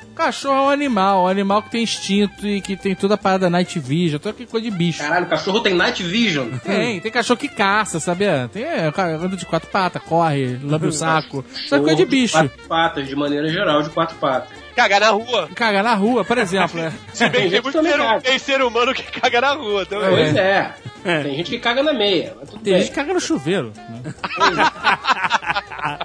O cachorro é um animal, um animal que tem instinto e que tem toda a parada night vision, toda aquela coisa de bicho. Caralho, o cachorro tem night vision. Tem, tem cachorro que caça, sabia? Tem é, anda de quatro patas, corre, lambe o saco. Isso é coisa de bicho. Quatro patas, de maneira geral, de quatro patas. Cagar na rua. Caga na rua, por exemplo. né? Se bem que Tem tem gente muito ser, tem ser humano que caga na rua também. Pois é. Tem gente que caga na meia. Mas tudo Tem bem. gente que caga no chuveiro. né?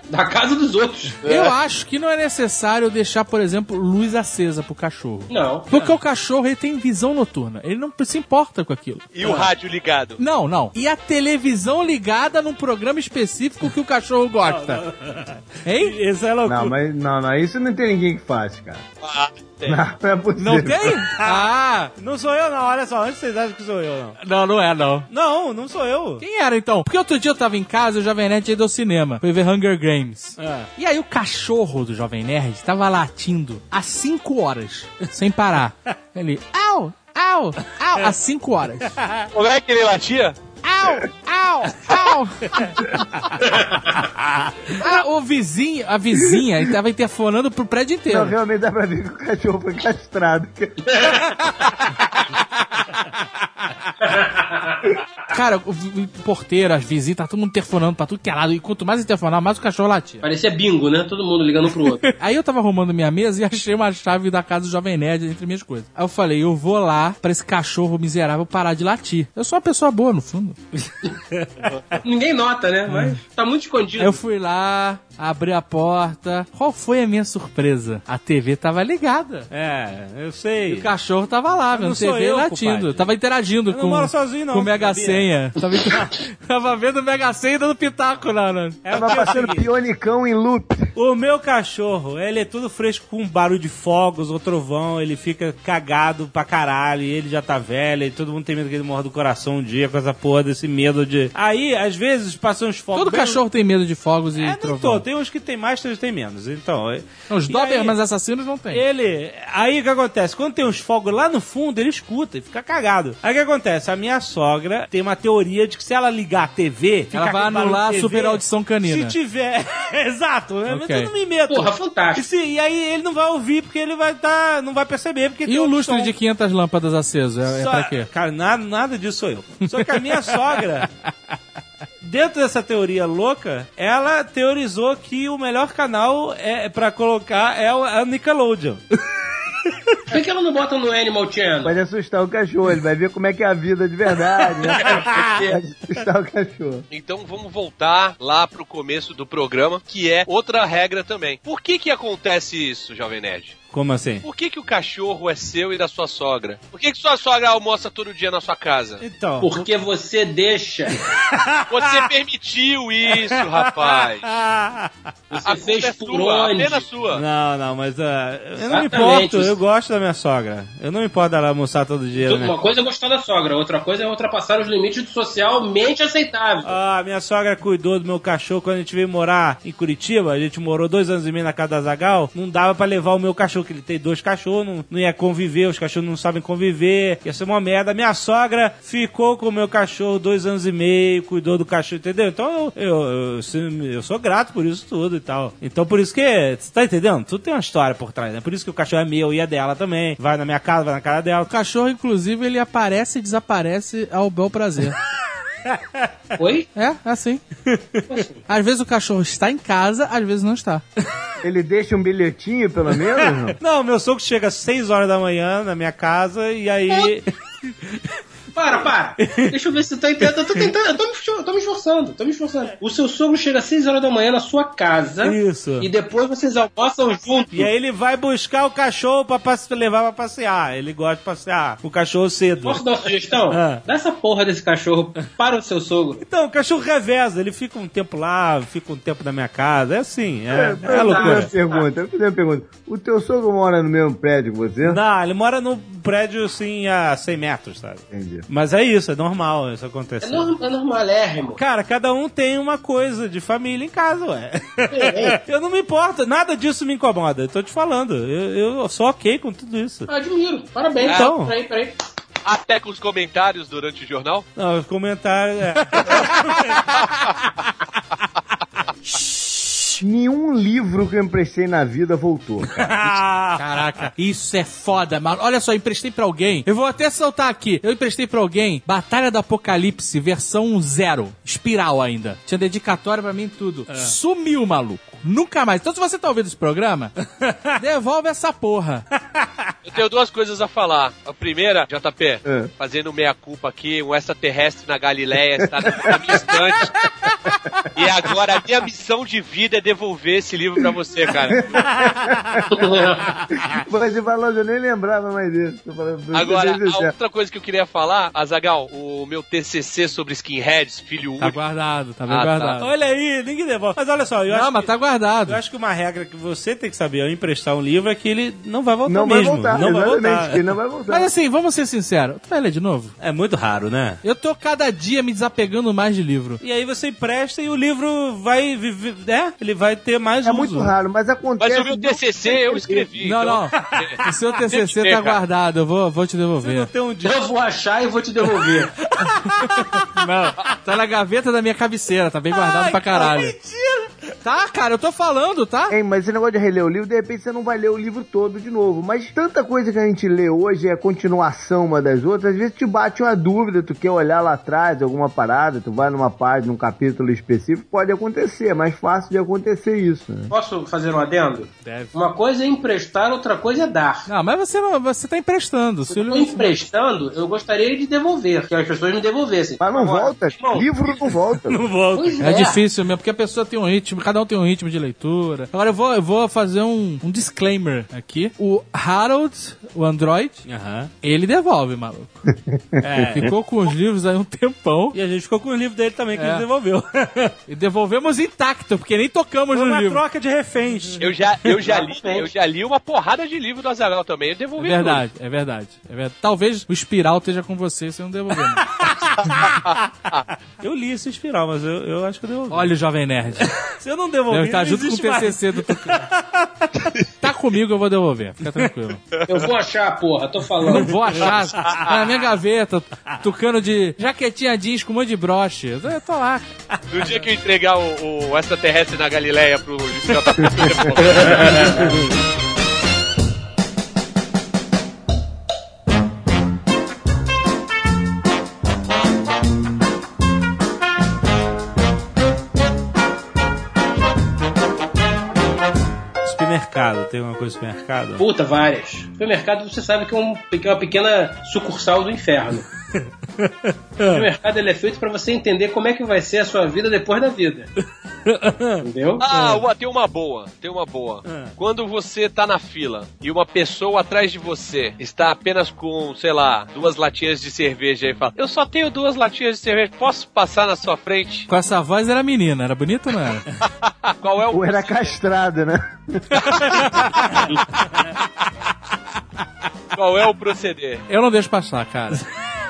Da casa dos outros. Eu acho que não é necessário deixar, por exemplo, luz acesa pro cachorro. Não. Porque o cachorro ele tem visão noturna. Ele não se importa com aquilo. E o rádio ligado. Não, não. E a televisão ligada num programa específico que o cachorro gosta. Hein? Isso é loucura. Não, mas não, não, isso não tem ninguém que faz, cara. Ah, tem. Não, não é possível. Não tem? Ah! Não sou eu, não. Olha só, onde vocês acham que sou eu, não? Não, não é, não. Não, não sou eu. Quem era então? Porque outro dia eu tava em casa e o Jovem Nerd ia ao cinema. Foi ver Hunger Games. É. E aí o cachorro do Jovem Nerd tava latindo há 5 horas, sem parar. Ele, au, au, au, há 5 horas. Como é que ele latia? Au, au, au. ah, o vizinho, a vizinha ele tava interfonando pro prédio Não, inteiro. realmente dá pra ver que o cachorro foi castrado. Cara, o, porteiro, as visitas, tá todo mundo interfonando pra tudo que é lado. E quanto mais interfonar, mais o cachorro latia. Parecia bingo, né? Todo mundo ligando um pro outro. Aí eu tava arrumando minha mesa e achei uma chave da casa do Jovem Nerd entre minhas coisas. Aí eu falei, eu vou lá pra esse cachorro miserável parar de latir. Eu sou uma pessoa boa, no fundo. Ninguém nota, né? Mas tá muito escondido. Aí eu fui lá, abri a porta. Qual foi a minha surpresa? A TV tava ligada. É, eu E sei. o cachorro tava lá, vendo TV eu, latindo. compadre. Tava interagindo Eu com, moro sozinho, não, com o Mega sabia? Senha. Tava, inter- tava vendo o Mega Senha dando pitaco na. na... É Tava é o passando pionicão em loop. O meu cachorro, ele é tudo fresco com barulho de fogos ou trovão, ele fica cagado pra caralho, e ele já tá velho, e todo mundo tem medo que ele morra do coração um dia com essa porra desse medo de. Aí, às vezes, passam uns fogos. Todo bem- cachorro tem medo de fogos e É, não trovão. tô, tem uns que tem mais, tem uns que tem menos. Então. é- Não, Os Dobermans assassinos não tem. Ele. Aí o que acontece? Quando tem uns fogos lá no fundo, ele escuta e fica cagado. Aí o que acontece? A minha sogra tem uma teoria de que se ela ligar a TV. fica Ela vai anular a super audição canina. Se tiver. Exato, né? Ok. eu não me meto. Porra, fantástico. E, se- e aí ele não vai ouvir porque ele vai tá, não vai perceber. Porque E tem o um lustre som. de 500 lâmpadas aceso? É, é Só- pra quê? Cara, nada, nada disso sou eu. Só que a minha sogra, dentro dessa teoria louca, ela teorizou que o melhor canal é para colocar é o é o Nickelodeon. Por que, que ela não bota no Animal Channel? Pode assustar o cachorro, ele vai ver como é que é a vida de verdade, né? Pode assustar o cachorro. Então vamos voltar lá pro começo do programa, que é outra regra também. Por que que acontece isso, Jovem Nerd? Como assim? Por que que o cachorro é seu e da sua sogra? Por que que sua sogra almoça todo dia na sua casa? Então. Porque você deixa. Você permitiu isso, rapaz. Você A fez é por sua, onde? apenas sua. Não, não, mas ah, eu não me importo, eu gosto da minha sogra. Eu não me importo dela almoçar todo dia, né? Uma coisa é gostar da sogra, outra coisa é ultrapassar os limites do socialmente aceitável. Ah, minha sogra cuidou do meu cachorro quando a gente veio morar em Curitiba. A gente morou dois anos e meio na casa da Zagal. Não dava pra levar o meu cachorro, que ele tem dois cachorros, não, não ia conviver, os cachorros não sabem conviver. Ia ser uma merda. Minha sogra ficou com o meu cachorro dois anos e meio, cuidou do cachorro, entendeu? Então eu, eu, eu, sou- eu sou grato por isso tudo e tal. Então por isso que, você tá entendendo? Tudo tem uma história por trás, né? Por isso que o cachorro é meu e é dela também. Vai na minha casa, vai na casa dela. O cachorro, inclusive, ele aparece e desaparece ao bel prazer. Oi? É, assim. Às vezes o cachorro está em casa, às vezes não está. Ele deixa um bilhetinho, pelo menos? não? Não, meu sogro chega às 6 horas da manhã na minha casa e aí. Para, para. Deixa eu ver se tu tá entendendo. Eu tô tentando, eu tô me, tô me esforçando, tô me esforçando. O seu sogro chega às 6 horas da manhã na sua casa. Isso. E depois vocês almoçam juntos. E aí ele vai buscar o cachorro pra passe- levar pra passear. Ele gosta de passear com o cachorro cedo. Posso dar uma sugestão? Ah. Dá essa porra desse cachorro para o seu sogro. Então, o cachorro reveza, ele fica um tempo lá, fica um tempo na minha casa. É assim, é, é, eu vou fazer uma loucura. pergunta, eu uma pergunta. O teu sogro mora no mesmo prédio que você? Não, ele mora no prédio assim a 100 metros, sabe? Entendi. Mas é isso, é normal isso É, acontecer. norm, é normalérrimo. Cara, cada um tem uma coisa de família em casa, ué. É. eu não me importo, nada disso me incomoda. Eu tô te falando, eu, eu sou ok com tudo isso. Admiro. Parabéns. Então. Peraí, peraí. Até com os comentários durante o jornal. Não, os comentários. É. Nenhum livro que eu emprestei na vida voltou. cara. Caraca, isso é foda, mano. Olha só, eu emprestei pra alguém. Eu vou até soltar aqui. Eu emprestei pra alguém Batalha do Apocalipse, versão zero. Espiral ainda. Tinha dedicatória pra mim e tudo. Sumiu, maluco. Nunca mais. Então, se você tá ouvindo esse programa, devolve essa porra. Eu tenho duas coisas a falar. A primeira, JP, É. fazendo meia-culpa aqui, um extraterrestre na Galileia está na minha estante. E agora a minha missão de vida é devolver esse livro pra você, cara. Você falou, eu nem lembrava mais disso. Agora, a outra coisa que eu queria falar, Azagal, o meu TCC sobre skinheads, filho Tá único. guardado, tá bem Ah, tá. guardado. Olha aí, ninguém devolve. Mas olha só, eu Não, acho mas que... tá guardado. Eu acho que uma regra que você tem que saber ao emprestar um livro é que ele não vai voltar Não vai mesmo. voltar, não vai exatamente. voltar. Ele não vai voltar. Mas assim, vamos ser sinceros. Tu vai ler de novo? É muito raro, né? Eu tô cada dia me desapegando mais de livro. E aí você empresta e o livro vai viver, é, ele vai ter mais É uso. muito raro, mas acontece... Mas o meu TCC eu escrevi. Não, então- não. O seu TCC tá guardado. Eu vou, vou te Você não devolver. tem um dia. Eu vou achar e vou te devolver. Não, tá na gaveta da minha cabeceira. Tá bem guardado Ai, pra caralho. mentira! Tá, cara, eu tô falando, tá? Hein, mas esse negócio de reler o livro, de repente você não vai ler o livro todo de novo. Mas tanta coisa que a gente lê hoje é a continuação uma das outras, às vezes te bate uma dúvida, tu quer olhar lá atrás, alguma parada, tu vai numa página, num capítulo específico, pode acontecer, é mais fácil de acontecer isso. Né? Posso fazer um adendo? Deve. Uma coisa é emprestar, outra coisa é dar. Não, mas você não, você tá emprestando. Se eu tô não- emprestando, eu gostaria de devolver, que as pessoas me devolvessem. Mas não Agora, volta, irmão, livro não volta. Não volta. Pois É é. difícil mesmo, porque a pessoa tem um ritmo, cada cada um tem um ritmo de leitura. Agora eu vou, eu vou fazer um, um disclaimer aqui. O Harold, o Android, ele devolve, maluco. É. Ficou com os livros aí um tempão E a gente ficou com o livro dele também, que É. ele devolveu. e devolvemos intacto, porque nem tocamos Foi no uma livro. troca de reféns. Eu já, eu, já li, eu já li uma porrada de livro do Azaghal também. Eu É devolvi verdade, é verdade, é verdade. Talvez o espiral esteja com você, você não devolveu. Eu li esse espiral, mas eu, eu acho que eu devolvi. Olha o Jovem Nerd. Se eu não devolvi, Deve estar não junto com o existe mais. TCC do Tucano. tá comigo, eu vou devolver. Fica tranquilo. Eu vou achar, porra, tô Não falando. vou achar tá na minha gaveta, tucano de jaquetinha jeans com um monte de broche. Eu tô lá. No dia que eu entregar o, o extraterrestre na Galileia pro JP, Supermercado, tem alguma coisa supermercado? Puta, várias. Supermercado, você sabe que é, um, que é uma pequena sucursal do inferno. O supermercado ele é feito pra você entender como é que vai ser a sua vida depois da vida. Entendeu? Ah, uma- tem uma boa, tem uma boa. É. Quando você tá na fila e uma pessoa atrás de você está apenas com, sei lá, duas latinhas de cerveja e fala: Eu só tenho duas latinhas de cerveja, posso passar na sua frente? Com essa voz era menina, era bonita ou não era? Qual é o Ou era castrado, né? qual é o proceder? Eu não deixo passar, cara.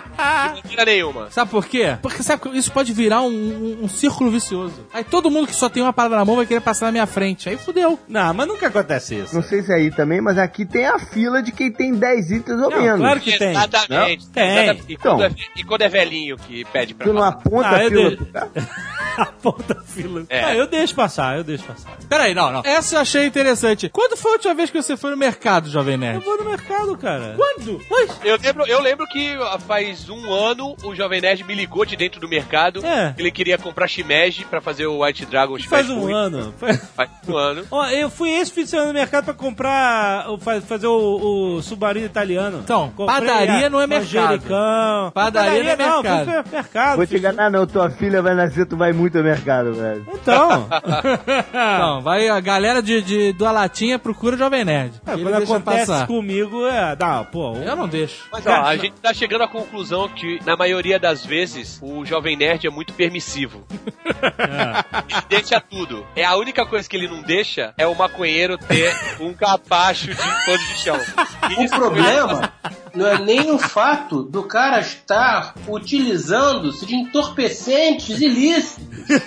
De maneira nenhuma. Sabe por quê? Porque sabe que isso pode virar um, um- um círculo vicioso. Aí todo mundo que só tem uma parada na mão vai querer passar na minha frente. Aí fudeu. Não, mas nunca acontece isso. Não sei se é aí também, mas aqui tem a fila de quem tem 10 itens ou Não, menos. claro que tem. Exatamente. Não? Tem. Exatamente. E, quando Então. é, e quando é velhinho que pede pra Tu não passar? aponta Ah, a eu fila deixo. pro cara. a fila. É. Ah, eu deixo passar, eu deixo passar. Peraí, não, não. Essa eu achei interessante. Quando foi a última vez que você foi no mercado, Jovem Eu Nerd? vou no mercado, cara. Quando? Mas... Eu lembro, eu lembro que ah, faz um ano o Jovem Nerd me ligou de dentro do mercado. É. Ele queria comprar shimeji pra fazer o White Dragon Faz Shimeji um Fui. ano. Faz um ano. Ó, eu fui esse fim de semana no mercado pra comprar, fazer o, o submarino italiano. Então, Comprei padaria a- não é mercado. manjericão. Padaria não é não, mercado. fui pro mercado. Vou te enganar não, tua filha vai nascer, tu vai muito ao mercado, velho. Então. Não, vai a galera de, de do Alatinha procura o Jovem Nerd. É, Ele quando acontece passar. comigo, é. Não, pô. Eu não deixo. Mas ó, a gente tá chegando à conclusão que, na maioria das vezes, o Jovem Nerd é muito permissivo. Ele deixa tudo. É a única coisa que ele não deixa é o maconheiro ter um capacho de pano de chão. O problema não é nem o fato do cara estar utilizando-se de entorpecentes ilícitos.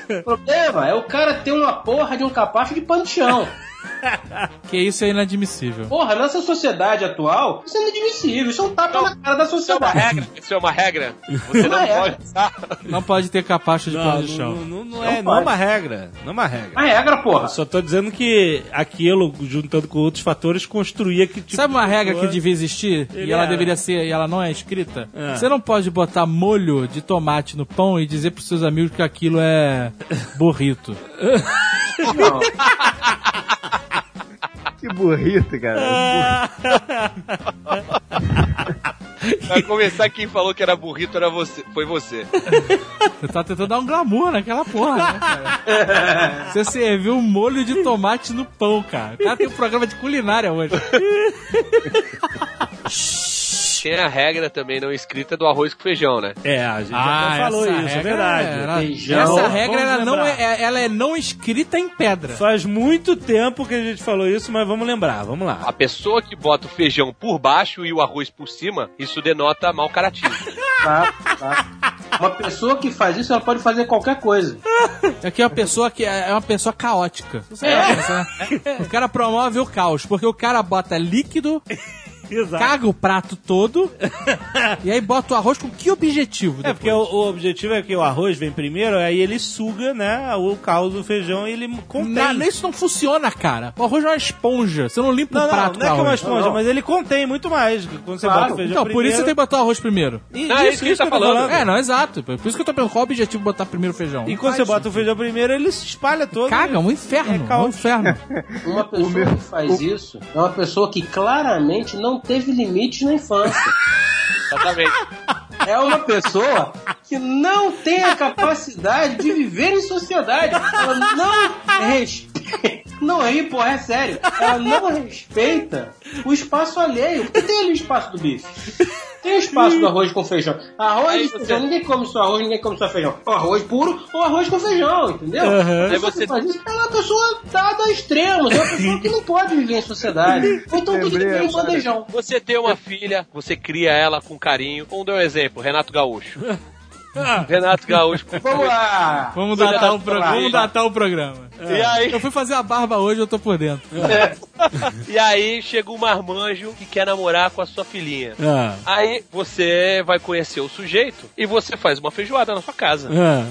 O problema é o cara ter uma porra de um capacho de pano de chão. Que isso é inadmissível. Porra, nessa sociedade atual, isso é inadmissível. Isso é um tapa na cara da Isso é uma sociedade. regra. Isso é uma regra. Você não Uma regra. pode usar. Não pode ter capacho de Não, pano de não, chão. não, não Não é, não é uma regra. Não é uma regra. Uma regra, porra. Eu só tô dizendo que aquilo, juntando com outros fatores, construía que tipo Sabe uma regra que devia existir Ele e ela era. deveria ser e ela não é escrita? É. Você não pode botar molho de tomate no pão e dizer pros seus amigos que aquilo é burrito. Não. Que burrito, cara. Pra começar, quem falou que era burrito era você. Foi você. Você tá tentando dar um glamour naquela porra, né, cara? Você serviu um molho de tomate no pão, cara. O cara tem um programa de culinária hoje. Tem a regra também não escrita do arroz com feijão, né? É, a gente Ah, já falou essa isso, é regra verdade. era- Feijão. Essa regra ela não, é, ela é não escrita em pedra. Faz muito tempo que a gente falou isso, mas vamos lembrar, vamos lá. A pessoa que bota o feijão por baixo e o arroz por cima, isso denota mau caratismo. Tá, tá. Uma pessoa que faz isso, ela pode fazer qualquer coisa. Aqui é uma pessoa que é é uma pessoa caótica. Você pensa, né? O cara promove o caos, porque o cara bota líquido, Exato. caga o prato todo e aí bota o arroz com que objetivo? É, depois? porque o, o objetivo é que o arroz vem primeiro, aí ele suga, né, o caldo do feijão e ele contém. Na- isso não funciona, cara. O arroz é uma esponja. Você não limpa Não, o não, prato não é com que é uma esponja, Não, não. mas ele contém muito mais. Quando você Claro. bota o feijão Então, por primeiro... isso você tem que botar o arroz primeiro. E- Não, é isso que ele tá tô falando. É, não, exato. Por isso que eu tô perguntando qual o objetivo de botar primeiro o feijão. E quando você bota o feijão primeiro, ele se espalha todo. Caga, um É inferno. um inferno. Uma pessoa que faz isso é uma pessoa que claramente não teve limites na infância. Exatamente. É uma pessoa que não tem a capacidade de viver em sociedade. Ela não respeita. Não aí, porra, é sério. Ela não respeita o espaço alheio. Porque tem ali o espaço do bife. Tem o espaço do arroz com feijão. Arroz você- feijão, ninguém come só arroz, ninguém come só feijão. Ou arroz puro ou arroz com feijão, entendeu? Pessoa Aí você- faz isso é uma pessoa dada a extremos, é uma pessoa que não pode viver em sociedade. Então tudo que tem em agora. bandejão. Você tem uma filha, você cria ela com carinho. Vamos dar um exemplo, Renato Gaúcho. Renato Gaúcho. Vamos lá! Vamos datar, da o pro- vamos datar o programa. E aí, Eu fui fazer a barba hoje, eu tô por dentro. e aí chega um marmanjo que quer namorar com a sua filhinha. Ah, Aí você vai conhecer o sujeito e você faz uma feijoada na sua casa. ah.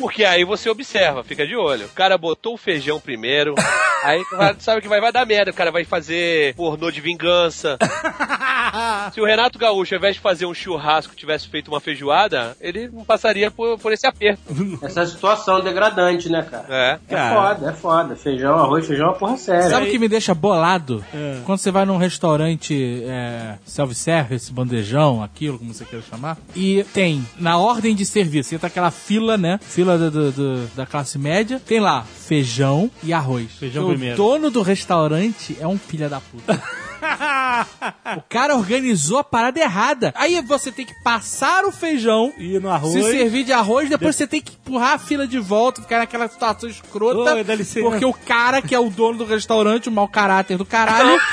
Porque aí você observa, fica de olho. O cara botou o feijão primeiro, aí sabe que vai, vai dar merda. O cara vai fazer pornô de vingança. Se o Renato Gaúcho, ao invés de fazer um churrasco, tivesse feito uma feijoada, ele não passaria por, por esse aperto. Essa situação degradante, né, cara? É. É Cara. Foda, é foda. Feijão, arroz, feijão é uma porra séria. Sabe o que me deixa bolado? É. Quando você vai num restaurante é, self-service, bandejão, aquilo, como você queira chamar, e tem, na ordem de serviço, entra aquela fila, né? Fila do- do- do- da classe média, tem lá feijão e arroz. Feijão o primeiro. dono do restaurante é um filho da puta. o cara organizou a parada errada. Aí você tem que passar o feijão, E no arroz. se servir de arroz, depois você tem que empurrar a fila de volta, ficar naquela situação escrota. Oi, porque o cara que é o dono do restaurante, o mau caráter do caralho.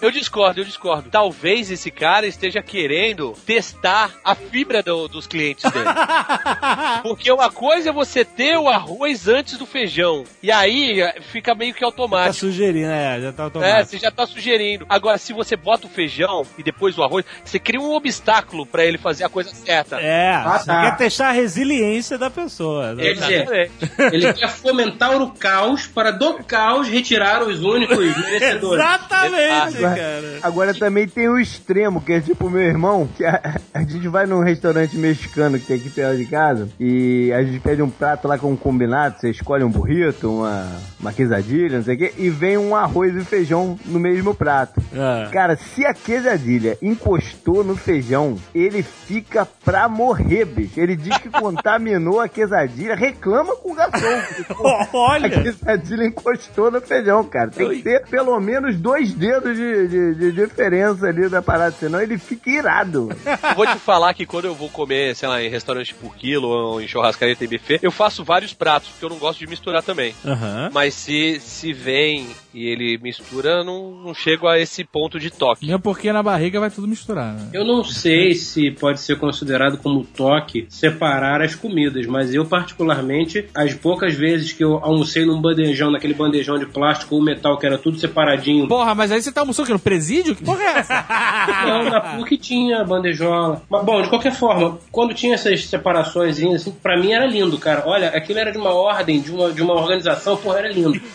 Eu discordo, eu discordo. Talvez esse cara esteja querendo testar a fibra do- dos clientes dele. Porque uma coisa é você ter o arroz antes do feijão. E aí eh, fica meio que Tá automático. sugerindo, é, já tá É, automático. você já tá sugerindo. Agora, se você bota o feijão e depois o arroz, você cria um obstáculo pra ele fazer a coisa certa. É, Ah, você tá. quer testar a resiliência da pessoa. né? Quer dizer, ele quer fomentar o caos para do caos retirar os únicos merecedores. Exatamente, Agora, cara. agora também tem o extremo, que é tipo o meu irmão, que a, a gente vai num restaurante mexicano que tem aqui perto de casa e a gente pede um prato lá com um combinado, você escolhe um burrito, uma, uma quesadilha, não sei o quê, e vem um arroz e feijão no mesmo prato. Ah. Cara, se a quesadilha encostou no feijão, ele fica pra morrer, bicho. Ele diz que contaminou a quesadilha, reclama com o garçom. porque, pô, A Olha, quesadilha encostou no feijão, cara. Tem que ter pelo menos dois dedos de, de- de diferença ali da parada, senão ele fica irado. Vou te falar que quando eu vou comer, sei lá, em restaurante por quilo ou em churrascaria tem buffet, eu faço vários pratos, porque eu não gosto de misturar também. Aham. Mas se, se vem e ele mistura, não, não chego a esse ponto de toque. Mesmo porque na barriga vai tudo misturar, né? Eu não sei se pode ser considerado como toque separar as comidas, mas eu, particularmente, as poucas vezes que eu almocei num bandejão, naquele bandejão de plástico ou metal que era tudo separadinho. Porra, mas aí você tá almoçando aqui no presídio? Que porra é essa? Não, na PUC tinha bandejola. Mas, bom, de qualquer forma, quando tinha essas separações, assim, pra mim era lindo, cara. Olha, aquilo era de uma ordem, de uma, de uma organização, porra, era lindo.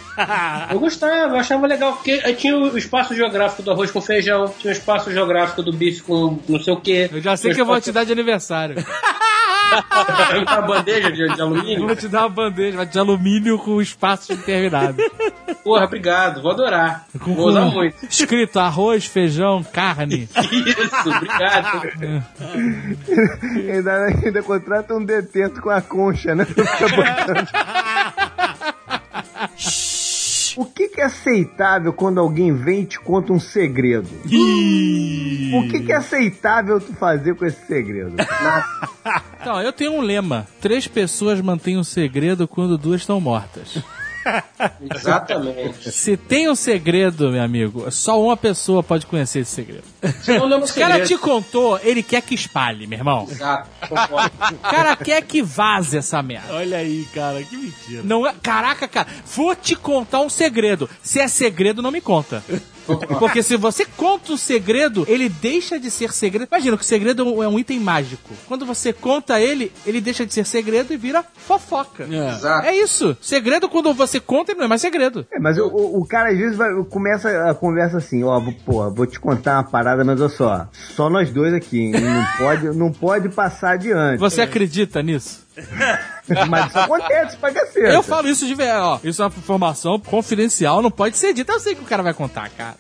Eu gostava, eu achava legal, porque aí tinha o espaço geográfico do arroz com feijão, tinha o espaço geográfico do bife com não sei o quê. Eu já sei que eu vou te dar de aniversário. dar. uma bandeja de, de Eu alumínio. vou te dar uma bandeja de alumínio com espaço interminado. Porra, obrigado, vou adorar. Com, Vou usar muito. Escrito arroz, feijão, carne. Isso, obrigado. ainda, ainda contrata um detento com a concha, né? O que, que é aceitável quando alguém vem e te conta um segredo? O que, que é aceitável tu fazer com esse segredo? Então, eu tenho um lema. Três pessoas mantêm um segredo quando duas estão mortas. Exatamente. Se tem um segredo, meu amigo, só uma pessoa pode conhecer esse segredo. Não é um O cara segredo. te contou, ele quer que espalhe, meu irmão. Exato, concordo. O cara quer que vaze essa merda. Olha aí, cara, que mentira. Não é, caraca, cara, vou te contar um segredo. Se é segredo, não me conta. Porque se você conta o segredo, ele deixa de ser segredo. Imagina que o segredo é um- é um item mágico. Quando você conta ele, ele deixa de ser segredo e vira fofoca. É. Exato. É isso. Segredo, quando você conta, ele não é mais segredo. É, mas o, o, o cara às vezes vai, começa a conversa assim, ó, vou- pô, vou te contar uma parada, mas olha só, só nós dois aqui, hein? não pode, não pode passar adiante. Você acredita nisso? Mas isso acontece pra cacete. Eu falo isso de verdade, ó. Isso é uma informação confidencial, não pode ser dita. Eu sei que o cara vai contar, cara.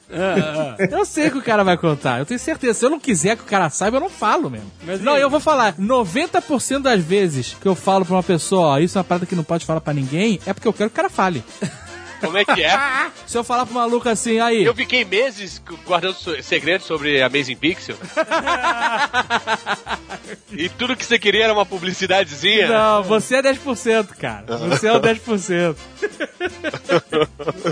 Eu sei que o cara vai contar. Eu tenho certeza. Se eu não quiser que o cara saiba, eu não falo mesmo. Mas não, e aí? eu vou falar. 90% das vezes que eu falo pra uma pessoa, ó, isso é uma parada que não pode falar pra ninguém, é porque eu quero que o cara fale. Como é que é? Se eu falar pro maluco assim, aí. Eu fiquei meses guardando segredos sobre Amazing Pixel. e tudo que você queria era uma publicidadezinha. Não, você é 10%, cara. Você é o 10%.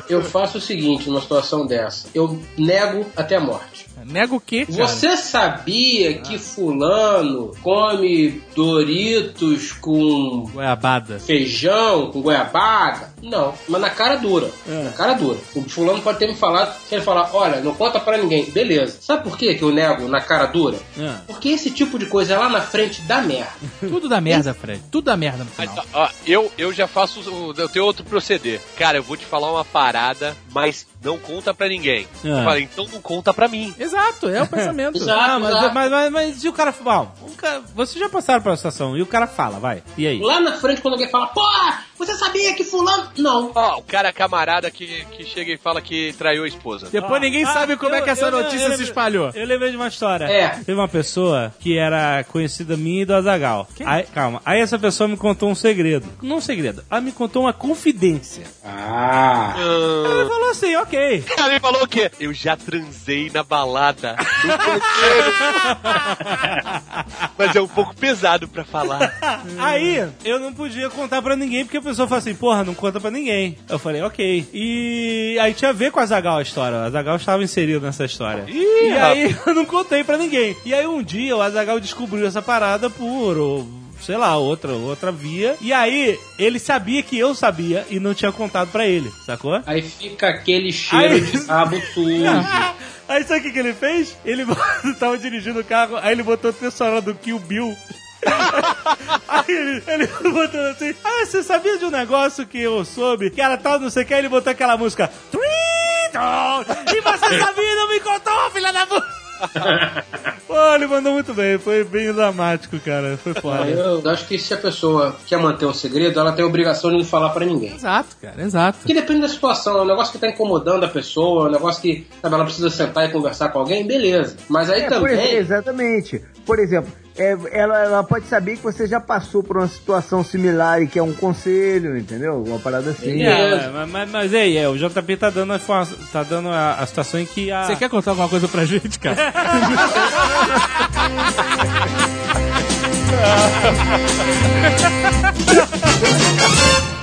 Eu faço o seguinte numa situação dessa: eu nego até a morte. Nega o quê, cara? Você sabia que Fulano come Doritos com Goiabada. feijão, com goiabada? Não, mas na cara dura. É. Na cara dura. O fulano pode ter me falado, se ele falar, olha, não conta pra ninguém. Beleza. Sabe por quê que eu nego na cara dura? É. Porque esse tipo de coisa lá na frente dá merda. Tudo dá merda, Fred. Tudo dá merda no Mas, final. ó, eu, eu já faço. o- Eu tenho outro proceder. Cara, eu vou te falar uma parada, mas não conta pra ninguém. É. Eu falei, então não conta pra mim. Exato, é o pensamento. Exato. Ah, mas, exato. mas, mas, mas e o cara. Bom, o cara, vocês já passaram pela situação e o cara fala, vai. E aí? Lá na frente, quando alguém fala, pô, você sabia que fulano... Não. Ó, o cara camarada que, que chega e fala que traiu a esposa. Depois ninguém Ah, sabe como é eu- que essa eu- notícia eu se espalhou. Eu lembrei de uma história. É. Teve uma pessoa que era conhecida minha e do Azagal. Aí, calma. Aí essa pessoa me contou um segredo. Não um segredo. Ela me contou uma confidência. Ah. Ela falou assim, ok. Cara me falou o quê? Eu já transei na balada. Mas é um pouco pesado pra falar. Aí eu não podia contar pra ninguém, porque a pessoa falou assim, porra, não conta pra ninguém. Eu falei, ok. E aí tinha a ver com a Zagal a história. O Azagal estava inserido nessa história. e aí eu não contei pra ninguém. E aí um dia o Azagal descobriu essa parada por. ou, Sei lá, outra, outra via. E aí, ele sabia que eu sabia e não tinha contado pra ele, sacou? Aí fica aquele cheiro Aí- de rabo sujo. Aí sabe o que, que ele fez? Ele tava dirigindo o carro, aí ele botou a trilha sonora do Kill Bill. aí ele, ele botou assim, ah, você sabia de um negócio que eu soube? Que era tal, não sei o que, aí ele botou aquela música. E você sabia não me contou, filha da puta! Pô, ele mandou muito bem, foi bem dramático, cara, foi foda. Eu acho que se a pessoa quer manter um segredo, ela tem a obrigação de não falar pra ninguém. Exato, cara, exato. Porque depende da situação, é um negócio que tá incomodando a pessoa, é um negócio que sabe, ela precisa sentar e conversar com alguém, beleza. Mas aí É, por também. exemplo, exatamente. Por exemplo, é, ela, ela pode saber que você já passou por uma situação similar e que é um conselho, entendeu? Uma parada assim. É, mas, mas, mas aí, é, o JP tá dando, a, tá dando a, a situação em que a. Você quer contar alguma coisa pra gente, cara?